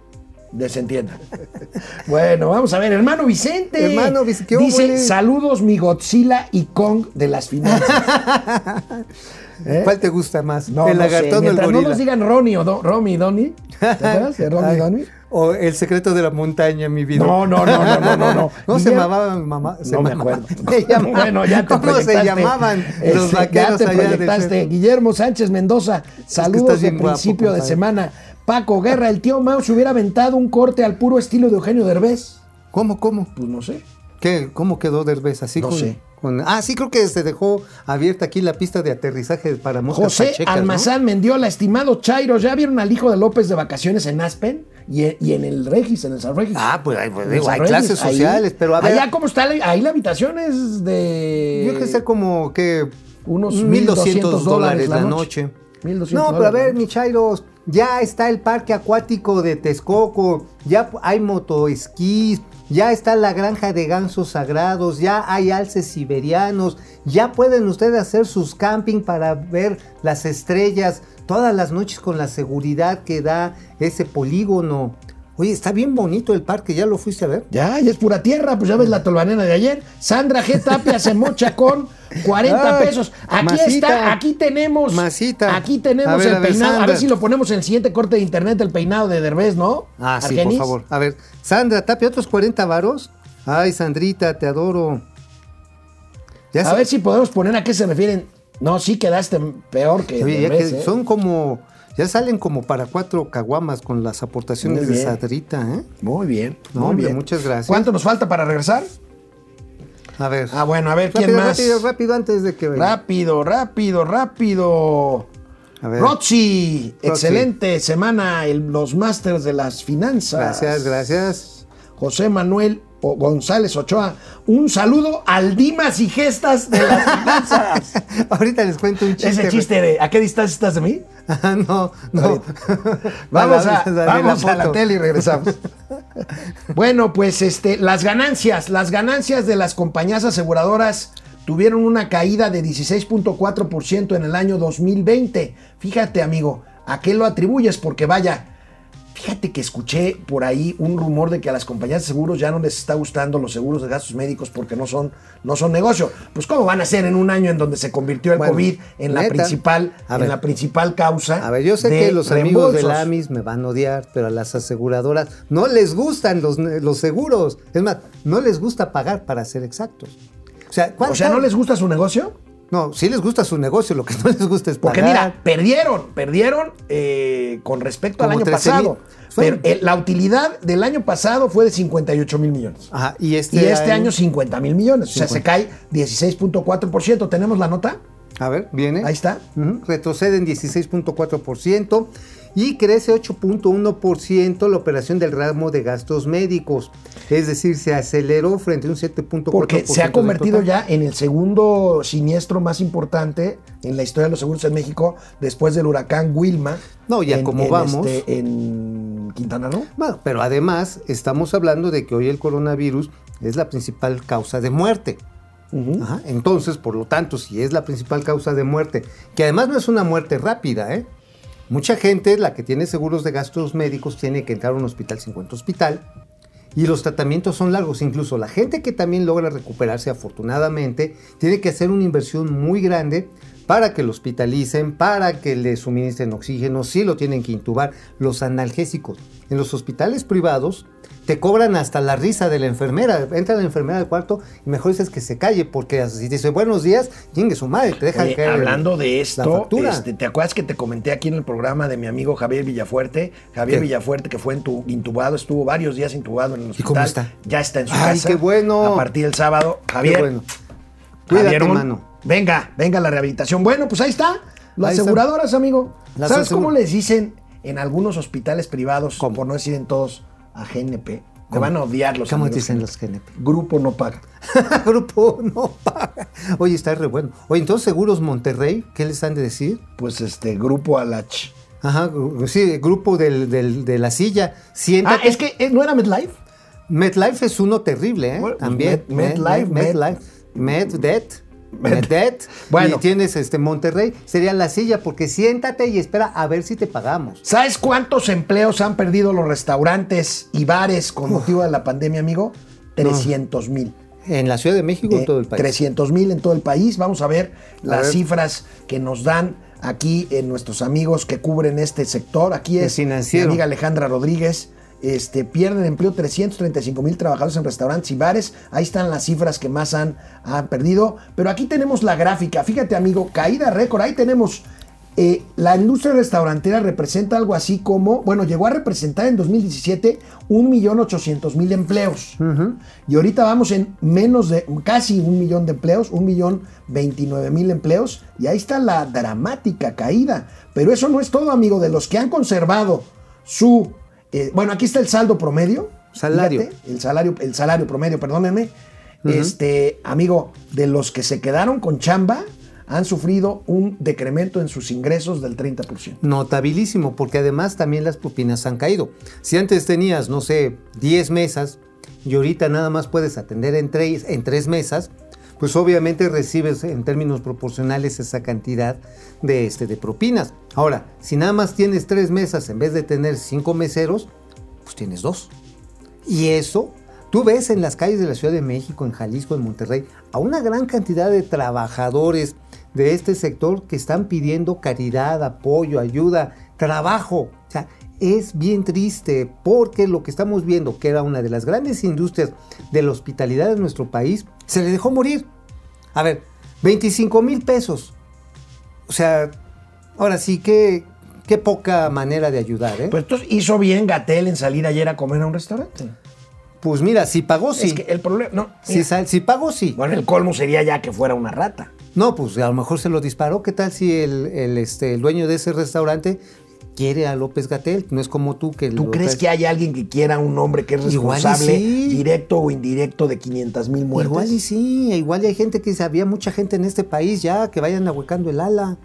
desentienda. bueno, vamos a ver, hermano Vicente. Hermano Vic- ¿qué Dice, saludos mi Godzilla y Kong de las finanzas. ¿Eh? ¿Cuál te gusta más? No, ¿El no sé, lagartón o el mientras no gorila? nos digan Ronnie o Romy y Donnie. ¿Te acuerdas de Ronnie y Ay, Donnie? O el secreto de la montaña, mi vida. No, no, no, no, no, no, no. ¿Cómo se Guillermo- llamaba mi mamá? Se no me acuerdo. bueno, ya te ¿Cómo se proyectaste. llamaban los Este, vaqueros Ya te allá de proyectaste. Guillermo Sánchez Mendoza, saludos de guapo, principio de semana. Paco Guerra, el tío Mao se hubiera aventado un corte al puro estilo de Eugenio Derbez. ¿Cómo, cómo? Pues no sé. ¿Qué, ¿Cómo quedó Derbez? Así No con, sé. Con- Ah, sí, creo que se dejó abierta aquí la pista de aterrizaje para moscas José pachecas, ¿no? Almazán Mendiola, estimado Chairo, ¿ya vieron al hijo de López de vacaciones en Aspen? Y, en- y en el Regis, en el San Regis. Ah, pues, pues, el digo, hay Regis, clases ahí. sociales, pero a ver. Allá, ¿cómo está? Ahí la habitación es de... Yo creo que ser como que Unos 1.200 1.200 dólares la la noche. noche. 1.200 No, pero a ver, mi Chairos, ya está el parque acuático de Texcoco, ya hay motoesquís, ya está la granja de gansos sagrados, ya hay alces siberianos, ya pueden ustedes hacer sus camping para ver las estrellas todas las noches con la seguridad que da ese polígono. Oye, está bien bonito el parque, ¿ya lo fuiste a ver? Ya, ya es pura tierra, pues ya ves la tolvanena de ayer. Sandra G. Tapia se mocha con 40 Ay, pesos. Aquí masita. está, aquí tenemos. Masita. Aquí tenemos A ver, el a ver, peinado. a ver si lo ponemos en el siguiente corte de internet, el peinado de Derbez, ¿no? Ah, sí, por favor. A ver, Sandra Tapia, otros 40 varos. Ay, Sandrita, te adoro. Ya A ver si podemos poner a qué se refieren. No, sí quedaste peor que Oye, Derbez, que ¿eh? son como, ya salen como para cuatro caguamas con las aportaciones Muy de. Sandrita, ¿eh? Muy bien, No, muy hombre, bien. muchas gracias. ¿Cuánto nos falta para regresar? A ver. Ah, bueno, a ver, ¿quién rápido, más? rápido, rápido, antes de que... Rápido, rápido, rápido. A ver. Roxy, excelente semana, el- los másters de las finanzas. Gracias, gracias. José Manuel O- González Ochoa, un saludo al Dimas y Gestas de las finanzas. Ahorita les cuento un chiste. Ese chiste de ¿a qué distancia estás de mí? Ah, no, no. Vamos, a, Dale la vamos a la tele y regresamos. bueno, pues este, las ganancias, las ganancias de las compañías aseguradoras tuvieron una caída de 16.4% en el año 2020. Fíjate, amigo, ¿a qué lo atribuyes? Porque vaya, fíjate que escuché por ahí un rumor de que a las compañías de seguros ya no les está gustando los seguros de gastos médicos porque no son, no son negocio. Pues ¿cómo van a ser en un año en donde se convirtió el Bueno, COVID en la principal, en la principal causa? A ver, yo sé de que los amigos de reembolsos? la AMIS me van a odiar, pero a las aseguradoras no les gustan los, los seguros. Es más, no les gusta pagar para ser exactos. O sea, O sea, ¿no les gusta su negocio? No, sí les gusta su negocio, lo que no les gusta es Porque pagar. mira, perdieron, perdieron eh, con respecto al año 13 mil. pasado. Pero eh, la utilidad del año pasado fue de 58 mil millones. Ajá, y este, y este año 50 mil millones. O sea, se cae 16.4%. ¿Tenemos la nota? A ver, viene. Ahí está. Ujú, Retrocede en 16.4% y crece 8.1% la operación del ramo de gastos médicos. Es decir, se aceleró frente a un 7.4%. Porque se ha convertido ya en el segundo siniestro más importante en la historia de los seguros en México después del huracán Wilma. No, ya en- como en vamos. este, en Quintana Roo. Bueno, pero además estamos hablando de que hoy el coronavirus es la principal causa de muerte. Ajá, Entonces, por lo tanto, si es la principal causa de muerte, que además no es una muerte rápida, ¿eh? Mucha gente, la que tiene seguros de gastos médicos, tiene que entrar a un hospital sin cuenta hospital. Y los tratamientos son largos. Incluso la gente que también logra recuperarse, afortunadamente, tiene que hacer una inversión muy grande para que lo hospitalicen, para que le suministren oxígeno, sí lo tienen que intubar, los analgésicos. En los hospitales privados te cobran hasta la risa de la enfermera. Entra la enfermera al cuarto y mejor dices que se calle, porque si dice buenos días, chingue su madre, te dejan Oye, caer hablando de esto, factura. este, ¿te acuerdas que te comenté aquí en el programa de mi amigo Javier Villafuerte? Javier ¿Qué? Villafuerte, que fue intubado, estuvo varios días intubado en el hospital. cómo está? Ya está en su Ay, casa. qué bueno. A partir del sábado. Qué Javier. bueno. Cuídate, Javierón, mano. Venga, venga la rehabilitación. Bueno, pues ahí está. Las Ahí está. aseguradoras, amigo. Las ¿Sabes cómo les dicen en algunos hospitales privados, ¿Cómo? por no decir en todos, a GNP? ¿Cómo? van a odiar los ¿Cómo dicen los GNP? Grupo no paga. Grupo no paga. Oye, está re bueno. Oye, entonces Seguros Monterrey, ¿qué les han de decir? Pues este, Grupo Alach. Ajá, sí, grupo del, del- de la silla. Ah, Siéntate. es que eh, no era MedLife. MetLife es uno terrible, ¿eh? Bueno, pues También. MetLife. MedDebt. Med- MedDebt. Bueno. Y tienes este Monterrey, sería la silla, porque siéntate y espera a ver si te pagamos. ¿Sabes cuántos empleos han perdido los restaurantes y bares con motivo de la pandemia, amigo? 300 mil. En la Ciudad de México o en todo el país. 300 mil en todo el país. Vamos a ver las ver. cifras que nos dan aquí en nuestros amigos que cubren este sector. Aquí es mi amiga Alejandra Rodríguez. Este, pierden empleo 335 mil trabajadores en restaurantes y bares. Ahí están las cifras que más han, han perdido. Pero aquí tenemos la gráfica. Fíjate, amigo, caída récord. Ahí tenemos eh, la industria restaurantera representa algo así como, bueno, llegó a representar en 2017 1.800.000 empleos. Y ahorita vamos en menos de, casi un millón de empleos, 1.029.000 empleos. Y ahí está la dramática caída. Pero eso no es todo, amigo. De los que han conservado su, eh, bueno, aquí está el saldo promedio. Salario. Fíjate, el salario, el salario promedio, perdónenme. Este, amigo, de los que se quedaron con chamba, han sufrido un decremento en sus ingresos del 30%. Notabilísimo, porque además también las propinas han caído. Si antes tenías, no sé, 10 mesas y ahorita nada más puedes atender en tres, en tres mesas, pues obviamente recibes en términos proporcionales esa cantidad de, este, de propinas. Ahora, si nada más tienes tres mesas en vez de tener cinco meseros, pues tienes dos. Y eso, tú ves en las calles de la Ciudad de México, en Jalisco, en Monterrey, a una gran cantidad de trabajadores de este sector que están pidiendo caridad, apoyo, ayuda, trabajo. O sea, es bien triste porque lo que estamos viendo, que era una de las grandes industrias de la hospitalidad de nuestro país, se le dejó morir. A ver, 25 mil pesos. O sea, ahora sí que qué poca manera de ayudar, ¿eh? Pues entonces hizo bien Gatel en salir ayer a comer a un restaurante. Pues mira, si pagó, sí. Es que el problema, no, Si, sal- si pagó, sí. bueno, el colmo sería ya que fuera una rata. No, pues a lo mejor se lo disparó. ¿Qué tal si el, el, este, el dueño de ese restaurante quiere a López Gatel? No es como tú que ¿Tú crees que hay alguien que quiera un hombre que es responsable, sí. directo o indirecto, de 500 mil muertes? Igual y sí, igual hay gente que dice, había mucha gente en este país ya que vayan ahuecando el ala.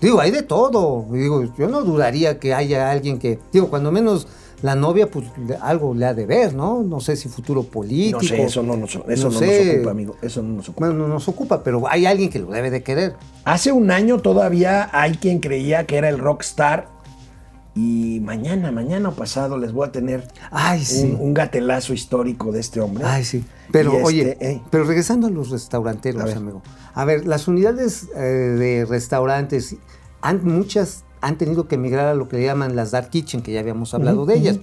Digo, hay de todo. Digo, yo no dudaría que haya alguien que, digo, cuando menos la novia, pues algo le ha de ver, ¿no? No sé si futuro político. No sé, eso no nos, eso no nos sé. ocupa, amigo. Eso no nos ocupa. Bueno, no nos ocupa, pero hay alguien que lo debe de querer. Hace un año todavía hay quien creía que era el rockstar. Y mañana, mañana o pasado les voy a tener Ay, sí. un, un gatelazo histórico de este hombre. Ay, sí. Pero, este, oye, pero regresando a los restauranteros, A amigo. A ver, las unidades eh, de restaurantes, han, muchas han tenido que emigrar a lo que llaman las dark kitchen, que ya habíamos hablado de ellas.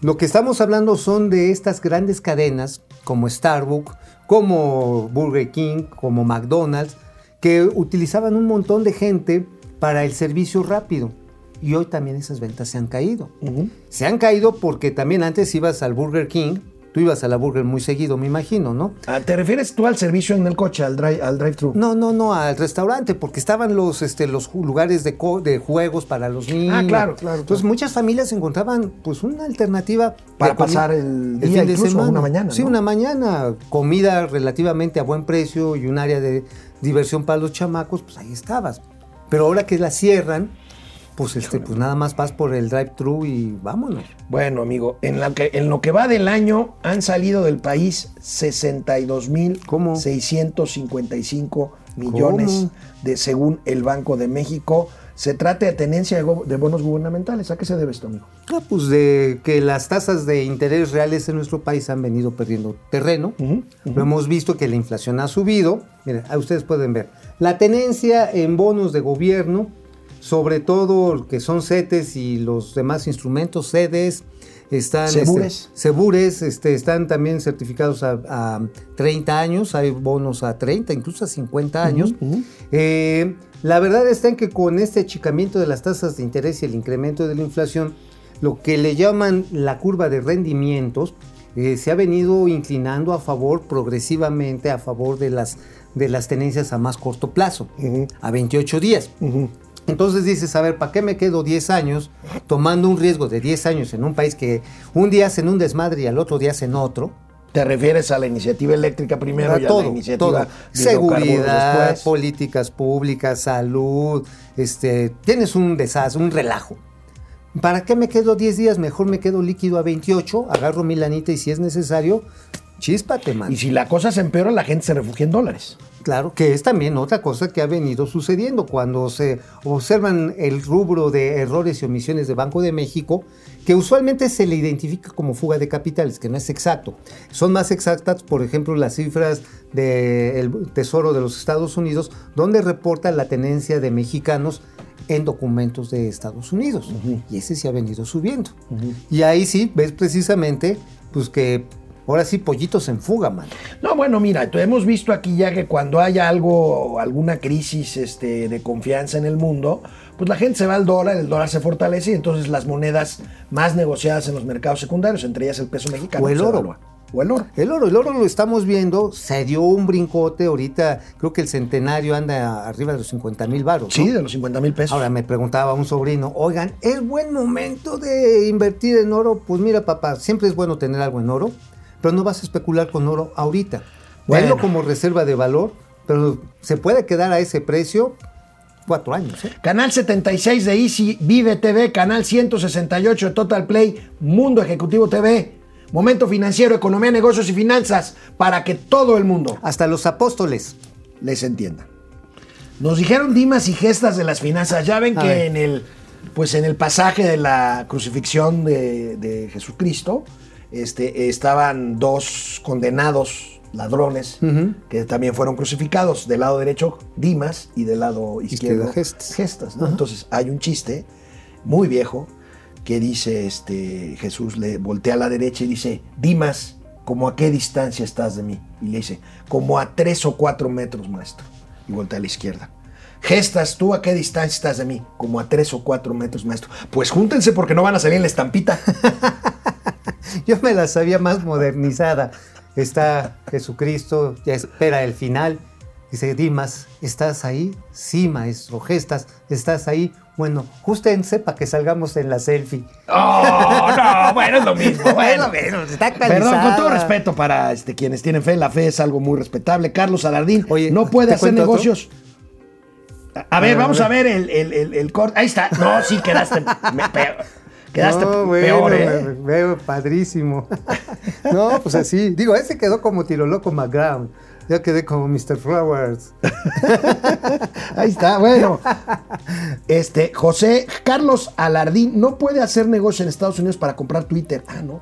Lo que estamos hablando son de estas grandes cadenas como Starbucks, como Burger King, como McDonald's, que utilizaban un montón de gente para el servicio rápido. Y hoy también esas ventas se han caído. Se han caído porque también antes ibas al Burger King, tú ibas a la Burger muy seguido, me imagino, ¿no? Ah, ¿Te refieres tú al servicio en el coche, al drive, al drive-thru? No, no, no, al restaurante, porque estaban los, este, los lugares de, co- de juegos para los niños. Ah, claro, claro, Entonces claro. muchas familias encontraban pues una alternativa Para de pasar el día, incluso una mañana, Sí, ¿no? una mañana, comida relativamente a buen precio y un área de diversión para los chamacos, pues ahí estabas. Pero ahora que la cierran, pues este, pues nada más vas por el drive-thru y vámonos. Bueno, amigo, en, la que, en lo que va del año han salido del país 62 mil ¿Cómo? 655 millones ¿Cómo? de según el Banco de México. Se trata de tenencia de, bonos gubernamentales. ¿A qué se debe esto, amigo? Ah, pues de que las tasas de interés reales en nuestro país han venido perdiendo terreno. Lo hemos visto que la inflación ha subido. Miren, ustedes pueden ver. La tenencia en bonos de gobierno, sobre todo que son CETES y los demás instrumentos, sedes, están Segures. este, segures, este, están también certificados a, a 30 años, hay bonos a 30, incluso a 50 años. Eh, la verdad está en que con este achicamiento de las tasas de interés y el incremento de la inflación, lo que le llaman la curva de rendimientos eh, se ha venido inclinando a favor progresivamente a favor de las, de las tenencias a más corto plazo, a 28 días. Entonces dices, a ver, ¿para qué me quedo 10 años tomando un riesgo de 10 años en un país que un día hacen un desmadre y al otro día hacen otro? ¿Te refieres a la iniciativa eléctrica primero y a todo, la iniciativa todo. Seguridad, después? políticas públicas, salud, este, tienes un desastre, un relajo. ¿Para qué me quedo 10 días? Mejor me quedo líquido a 28, agarro mi lanita y si es necesario, chíspate, man. Y si la cosa se empeora, la gente se refugia en dólares. Claro, que es también otra cosa que ha venido sucediendo cuando se observan el rubro de errores y omisiones de Banco de México, que usualmente se le identifica como fuga de capitales, que no es exacto. Son más exactas, por ejemplo, las cifras del Tesoro de los Estados Unidos, donde reporta la tenencia de mexicanos en documentos de Estados Unidos. Y ese se ha venido subiendo. Y ahí sí ves precisamente pues que ahora sí pollitos en fuga, man. No, bueno, mira, hemos visto aquí ya que cuando haya algo, alguna crisis este, de confianza en el mundo, pues la gente se va al dólar, el dólar se fortalece y entonces las monedas más negociadas en los mercados secundarios, entre ellas el peso mexicano, O el oro. O el oro. El oro, el oro lo estamos viendo, se dio un brincote, ahorita creo que el centenario anda arriba de los 50 mil baros. Sí, de los 50 mil pesos. Ahora me preguntaba un sobrino, oigan, ¿es buen momento de invertir en oro? Pues mira, papá, siempre es bueno tener algo en oro, pero no vas a especular con oro ahorita. Bueno. Tenlo como reserva de valor, pero se puede quedar a ese precio cuatro años. ¿eh? Canal 76 de Easy, Vive TV, canal 168 de Total Play, Mundo Ejecutivo TV, Momento Financiero, Economía, Negocios y Finanzas, para que todo el mundo Hasta los apóstoles. les entienda. Nos dijeron dimas y gestas de las finanzas. Ya ven que en el, pues en el pasaje de la crucifixión de, de Jesucristo, este, estaban dos condenados ladrones que también fueron crucificados. Del lado derecho, Dimas, y del lado izquierdo, Izquierdo, Gestas. ¿no? Entonces hay un chiste muy viejo que dice, este, Jesús le voltea a la derecha y dice, Dimas, ¿como a qué distancia estás de mí? Y le dice, como a tres o cuatro metros, maestro. Y voltea a la izquierda. Gestas, ¿tú a qué distancia estás de mí? Como a tres o cuatro metros, maestro. Pues júntense porque no van a salir en la estampita. Yo me la sabía más modernizada. Está Jesucristo, ya espera el final. Dice, Dimas, ¿estás ahí? Sí, maestro. Gestas, ¿estás ahí? Bueno, jústense para que salgamos en la selfie. Oh, no, bueno, es lo mismo. Bueno, Bueno, está Perdón, con todo respeto para este, quienes tienen fe, la fe es algo muy respetable. Carlos Alardín Oye, no puede ¿te hacer otro? negocios. A- A ver, A vamos ver. a ver el, el, el- el corte. Ahí está. No, sí, quedaste me-. Quedaste No, peor, ¿eh? me- Veo padrísimo. no, pues así. Digo, ese quedó como tiro loco McGround. Yo quedé como Mr. Flowers. Ahí está, bueno. Este, José Carlos Alardín no puede hacer negocio en Estados Unidos para comprar Twitter. Ah, no,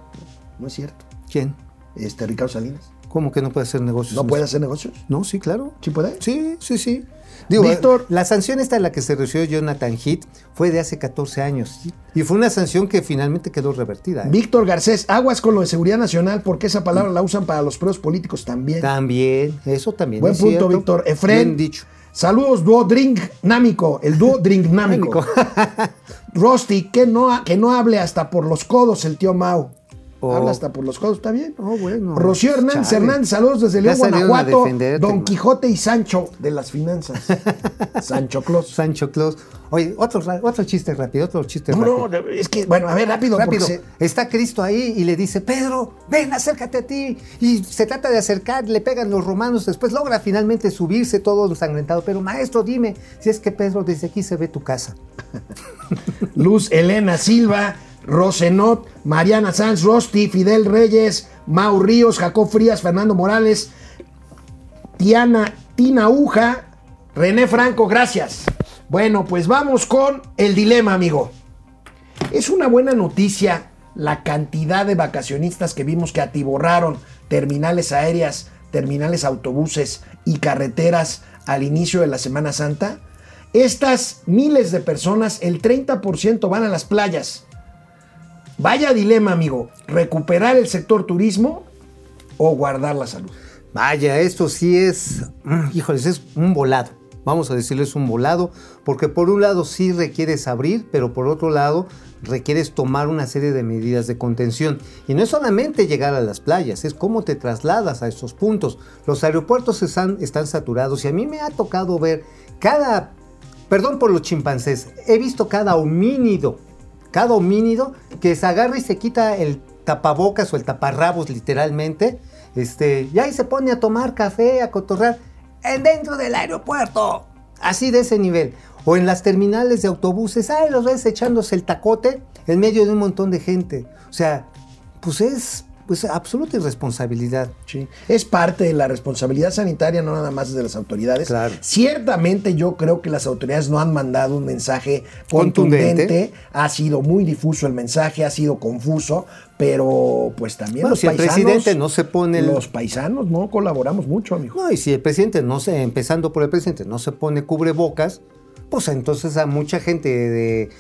no es cierto. ¿Quién? Este, Ricardo Salinas. ¿Cómo que no puede hacer negocios? ¿No puede hacer negocios? No, sí, claro. ¿Sí puede? Sí, sí, sí. Digo, Víctor- la sanción esta a la que se refirió Jonathan Heath fue de hace 14 años. Y fue una sanción que finalmente quedó revertida. ¿eh? Víctor Garcés, aguas con lo de seguridad nacional porque esa palabra la usan para los presos políticos también. También, eso también. Buen es punto, cierto. Víctor. Efren. Bien dicho. Saludos, dúo Drink Námico, el dúo Drink Námico. Rosti, que no, que no hable hasta por los codos el tío Mau. Habla hasta por los codos, ¿está bien? Oh, bueno. Rocío Hernández Chale. Hernández, saludos desde León, Guanajuato. Don. Quijote y Sancho de las finanzas. Sancho Claus. Sancho Claus. Oye, otro, otro chiste rápido, otro chiste No, rápido. no, es que, bueno, a ver, rápido. Rápido, se- está Cristo ahí y le dice, Pedro, ven, acércate a ti. Y se trata de acercar, le pegan los romanos, después logra finalmente subirse todo ensangrentado. Pero maestro, dime, si es que Pedro, desde aquí se ve tu casa. Luz Elena Silva, Rosenot, Mariana Sanz, Rosti, Fidel Reyes, Mau Ríos, Jacob Frías, Fernando Morales, Tiana, Tina Uja, René Franco, gracias. Bueno, pues vamos con el dilema, amigo. Es una buena noticia la cantidad de vacacionistas que vimos que atiborraron terminales aéreas, terminales autobuses y carreteras al inicio de la Semana Santa. Estas miles de personas, el 30% van a las playas. Vaya dilema, amigo. ¿Recuperar el sector turismo o guardar la salud? Vaya, esto sí es, mm, híjoles, es un volado. Vamos a decirles un volado, porque por un lado sí requieres abrir, pero por otro lado requieres tomar una serie de medidas de contención. Y no es solamente llegar a las playas, es cómo te trasladas a estos puntos. Los aeropuertos están, están saturados y a mí me ha tocado ver cada, perdón por los chimpancés, he visto cada homínido, cada homínido que se agarra y se quita el tapabocas o el taparrabos literalmente, este, y ahí se pone a tomar café, a cotorrar en dentro del aeropuerto. Así de ese nivel. O en las terminales de autobuses, ay, los ves echándose el tacote en medio de un montón de gente. O sea, pues es pues absoluta irresponsabilidad. Sí. Es parte de la responsabilidad sanitaria, no nada más de las autoridades. Claro. Ciertamente yo creo que las autoridades no han mandado un mensaje contundente. Contundente. Ha sido muy difuso el mensaje, ha sido confuso, pero pues también Bueno, los si el paisanos, presidente no se pone el- Los paisanos no colaboramos mucho, amigo. No, y si el presidente no se, empezando por el presidente, no se pone cubrebocas, pues entonces a mucha gente de,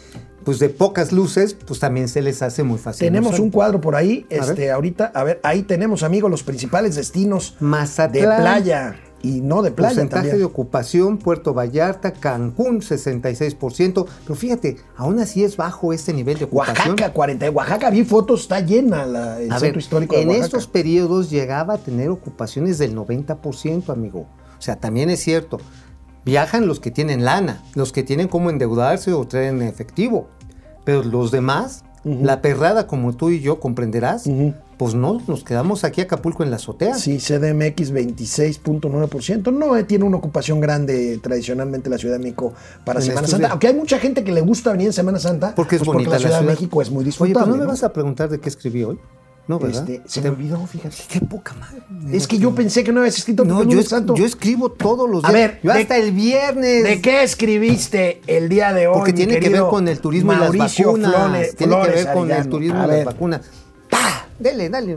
pues de pocas luces, pues también se les hace muy fácil. Tenemos un cuadro por ahí, A este, ver. ahorita, a ver, ahí tenemos, amigo, los principales destinos Mazatlán. de playa y no de playa Porcentaje también. de ocupación, Puerto Vallarta, Cancún, 66%. Pero fíjate, aún así es bajo este nivel de ocupación. Oaxaca, 40. Oaxaca, vi fotos, está llena la- el A centro ver, histórico de en Oaxaca. estos periodos llegaba a tener ocupaciones del 90%, amigo. O sea, también es cierto. Viajan los que tienen lana, los que tienen cómo endeudarse o traen efectivo. Pero los demás, la perrada como tú y yo comprenderás, pues no, nos quedamos aquí a Acapulco en la azotea. Sí, CDMX 26.9%. No eh, tiene una ocupación grande tradicionalmente la Ciudad de México para En Semana Santa. Aunque hay mucha gente que le gusta venir en Semana Santa. Porque es pues bonita la Ciudad de México es muy Oye, disfrutable. pero no me ¿no? vas a preguntar de qué escribí hoy. No, ¿verdad? Este, se Te- me olvidó, fíjate. Qué poca madre. Es que yo pensé que no habías escrito No, yo, es- santo. yo escribo todos los A días. ver, yo de- hasta el viernes. ¿De qué escribiste el día de hoy? Porque tiene que ver con el turismo y las Mauricio vacunas. Flores- tiene que ver con el turismo A y las vacunas. ¡Pah! Dele, dale.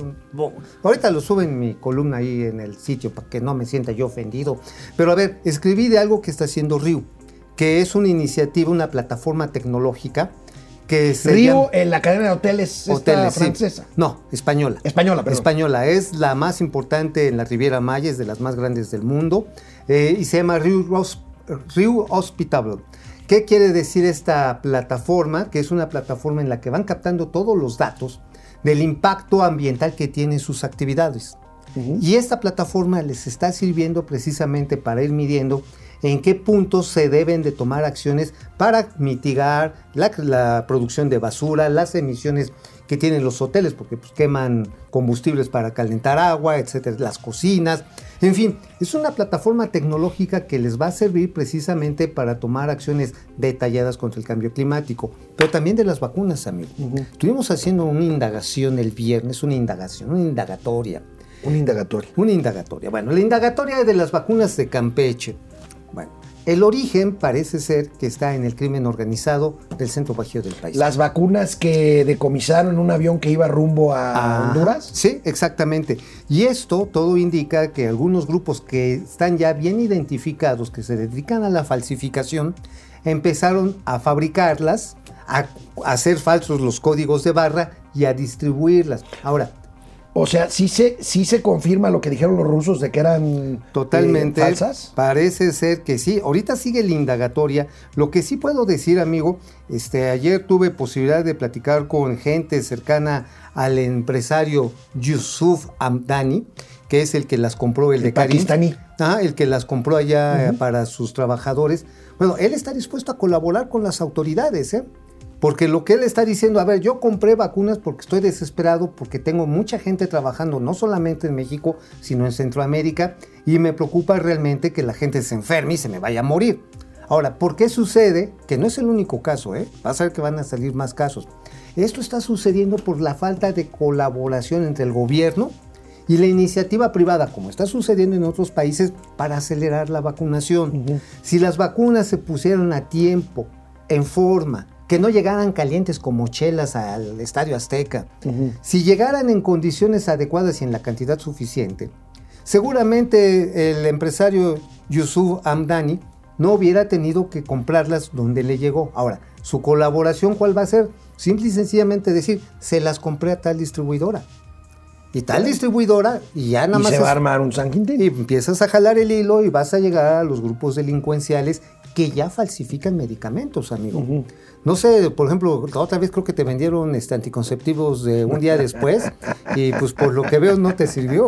Ahorita lo subo en mi columna ahí en el sitio para que no me sienta yo ofendido. Pero a ver, escribí de algo que está haciendo Riu, que es una iniciativa, una plataforma tecnológica que Río en la cadena de hoteles, esta Hoteles, sí. francesa. No, española. Española, perdón. Española. Es la más importante en la Riviera Maya, es de las más grandes del mundo. eh, y se llama Ros- Riu Hospitable. ¿Qué quiere decir esta plataforma? Que es una plataforma en la que van captando todos los datos del impacto ambiental que tienen sus actividades. Y esta plataforma les está sirviendo precisamente para ir midiendo en qué puntos se deben de tomar acciones para mitigar la, la producción de basura, las emisiones que tienen los hoteles, porque pues, queman combustibles para calentar agua, etcétera, las cocinas. En fin, es una plataforma tecnológica que les va a servir precisamente para tomar acciones detalladas contra el cambio climático, pero también de las vacunas, amigo. Estuvimos haciendo una indagación el viernes, una indagación, una indagatoria. Un indagatorio. Una indagatoria. Bueno, la indagatoria de las vacunas de Campeche. El origen parece ser que está en el crimen organizado del centro bajío del país. Las vacunas que decomisaron en un avión que iba rumbo a Ajá. Honduras. Sí, exactamente. Y esto todo indica que algunos grupos que están ya bien identificados, que se dedican a la falsificación, empezaron a fabricarlas, a hacer falsos los códigos de barra y a distribuirlas. Ahora, O sea, sí se, sí se confirma lo que dijeron los rusos de que eran Totalmente. eh, falsas. Parece ser que sí. Ahorita sigue la indagatoria. Lo que sí puedo decir, amigo, este, ayer tuve posibilidad de platicar con gente cercana al empresario Yusuf Amdani, que es el que las compró el, El de pakistaní. Ajá, el que las compró allá para sus trabajadores. Bueno, él está dispuesto a colaborar con las autoridades, ¿eh? Porque lo que él está diciendo, a ver, yo compré vacunas porque estoy desesperado, porque tengo mucha gente trabajando no solamente en México, sino en Centroamérica, y me preocupa realmente que la gente se enferme y se me vaya a morir. Ahora, ¿por qué sucede? Que no es el único caso, ¿eh? Vas a ver que van a salir más casos. Esto está sucediendo por la falta de colaboración entre el gobierno y la iniciativa privada, como está sucediendo en otros países, para acelerar la vacunación. Si las vacunas se pusieran a tiempo, en forma, que no llegaran calientes como chelas al Estadio Azteca, si llegaran en condiciones adecuadas y en la cantidad suficiente, seguramente el empresario Yusuf Amdani no hubiera tenido que comprarlas donde le llegó. Ahora, su colaboración, ¿cuál va a ser? Simple y sencillamente decir, se las compré a tal distribuidora. Y tal distribuidora, y ya nada Y más. se va a armar un San Quintín. y empiezas a jalar el hilo y vas a llegar a los grupos delincuenciales que ya falsifican medicamentos, amigo. No sé, por ejemplo, la otra vez creo que te vendieron este, anticonceptivos de un día después y pues por lo que veo no te sirvió.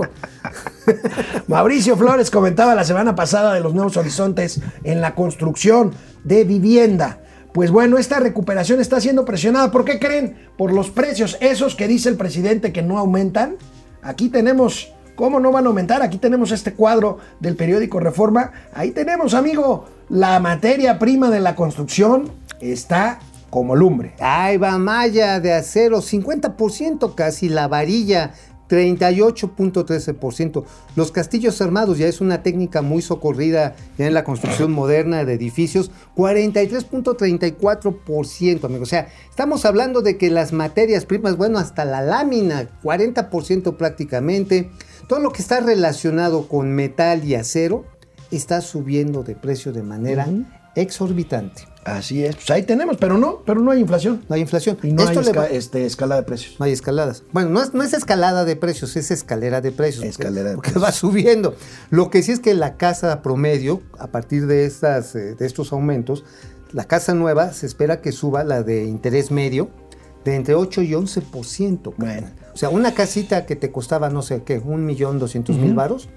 Mauricio Flores comentaba la semana pasada de los nuevos horizontes en la construcción de vivienda. Pues bueno, esta recuperación está siendo presionada. ¿Por qué creen? Por los precios, esos que dice el presidente que no aumentan. Aquí tenemos, ¿cómo no van a aumentar? Aquí tenemos este cuadro del periódico Reforma. Ahí tenemos, amigo, la materia prima de la construcción está como lumbre. Ahí va malla de acero, 50% casi, la varilla. 38.13%. Los castillos armados ya es una técnica muy socorrida en la construcción moderna de edificios. 43.34%, amigo. O sea, estamos hablando de que las materias primas, bueno, hasta la lámina, 40% prácticamente. Todo lo que está relacionado con metal y acero está subiendo de precio de manera exorbitante. Así es, pues ahí tenemos, pero no, pero no hay inflación. No hay inflación. Y no Esto hay esca- este, escala de precios. no hay escaladas. Bueno, no es, no es escalada de precios, es escalera de precios. Escalera de porque precios. va subiendo. Lo que sí es que la casa promedio, a partir de, estas, eh, de estos aumentos, la casa nueva se espera que suba la de interés medio de entre 8 y 11%. Bueno. O sea, una casita que te costaba, no sé qué, un millón doscientos mil varos,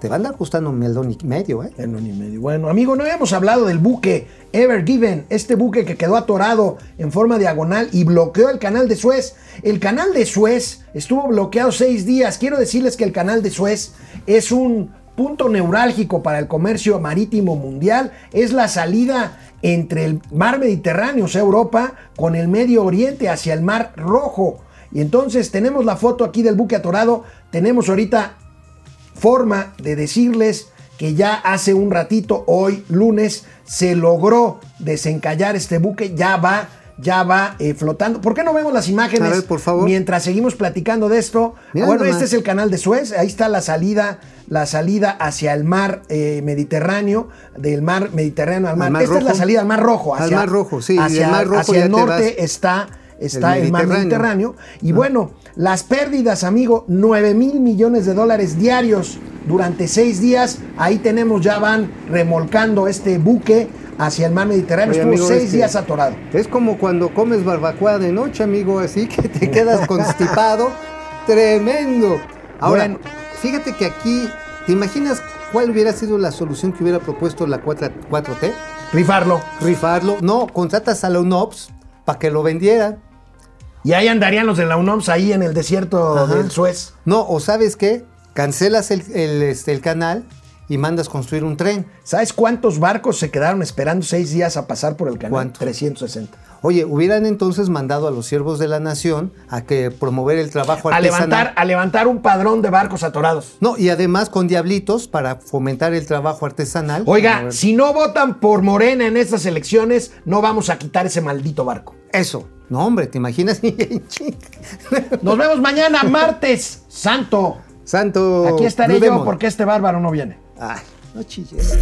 te va a andar costando un millón y medio, ¿eh? Un y medio. Bueno, amigo, no habíamos hablado del buque Ever Given, este buque que quedó atorado en forma diagonal y bloqueó el canal de Suez. El canal de Suez estuvo bloqueado seis días. Quiero decirles que el canal de Suez es un punto neurálgico para el comercio marítimo mundial. Es la salida entre el mar Mediterráneo, o sea, Europa, con el Medio Oriente hacia el mar Rojo. Y entonces tenemos la foto aquí del buque atorado. Tenemos ahorita forma de decirles que ya hace un ratito, hoy lunes, se logró desencallar este buque, ya va, ya va eh, flotando. ¿Por qué no vemos las imágenes? A ver, por favor. Mientras seguimos platicando de esto. Bueno, nomás. este es el canal de Suez, ahí está la salida, la salida hacia el mar eh, Mediterráneo, del mar Mediterráneo al mar. Al mar Esta es la salida al mar rojo. Al Hacia, Mar Rojo, sí, Hacia, Mar Rojo hacia el te norte está, está el, El mar Mediterráneo. Mediterráneo. Y bueno, las pérdidas, amigo, 9 mil millones de dólares diarios durante seis días. Ahí tenemos, ya van remolcando este buque hacia el mar Mediterráneo. Oye, Estuvo amigo, seis es que días atorado. Es como cuando comes barbacoa de noche, amigo, así que te quedas constipado. Tremendo. Ahora, Bueno. fíjate que aquí, ¿te imaginas cuál hubiera sido la solución que hubiera propuesto la 4, 4T? Rifarlo. Rifarlo. No, contratas a la UNOPS para que lo vendiera. Y ahí andarían los de la UNOMS ahí en el desierto Ajá. del Suez. No, o sabes qué, cancelas el, el, este, el canal y mandas construir un tren. ¿Sabes cuántos barcos se quedaron esperando seis días a pasar por el canal? ¿Cuántos? 360. Oye, hubieran entonces mandado a los siervos de la nación a que promover el trabajo A artesanal. levantar, a levantar un padrón de barcos atorados. No, y además con diablitos para fomentar el trabajo artesanal. Oiga, si no votan por Morena en estas elecciones, no vamos a quitar ese maldito barco. Eso. No, hombre, ¿te imaginas? Nos vemos mañana, martes santo. Santo. Aquí estaré yo porque este bárbaro no viene. Ay, no chilles.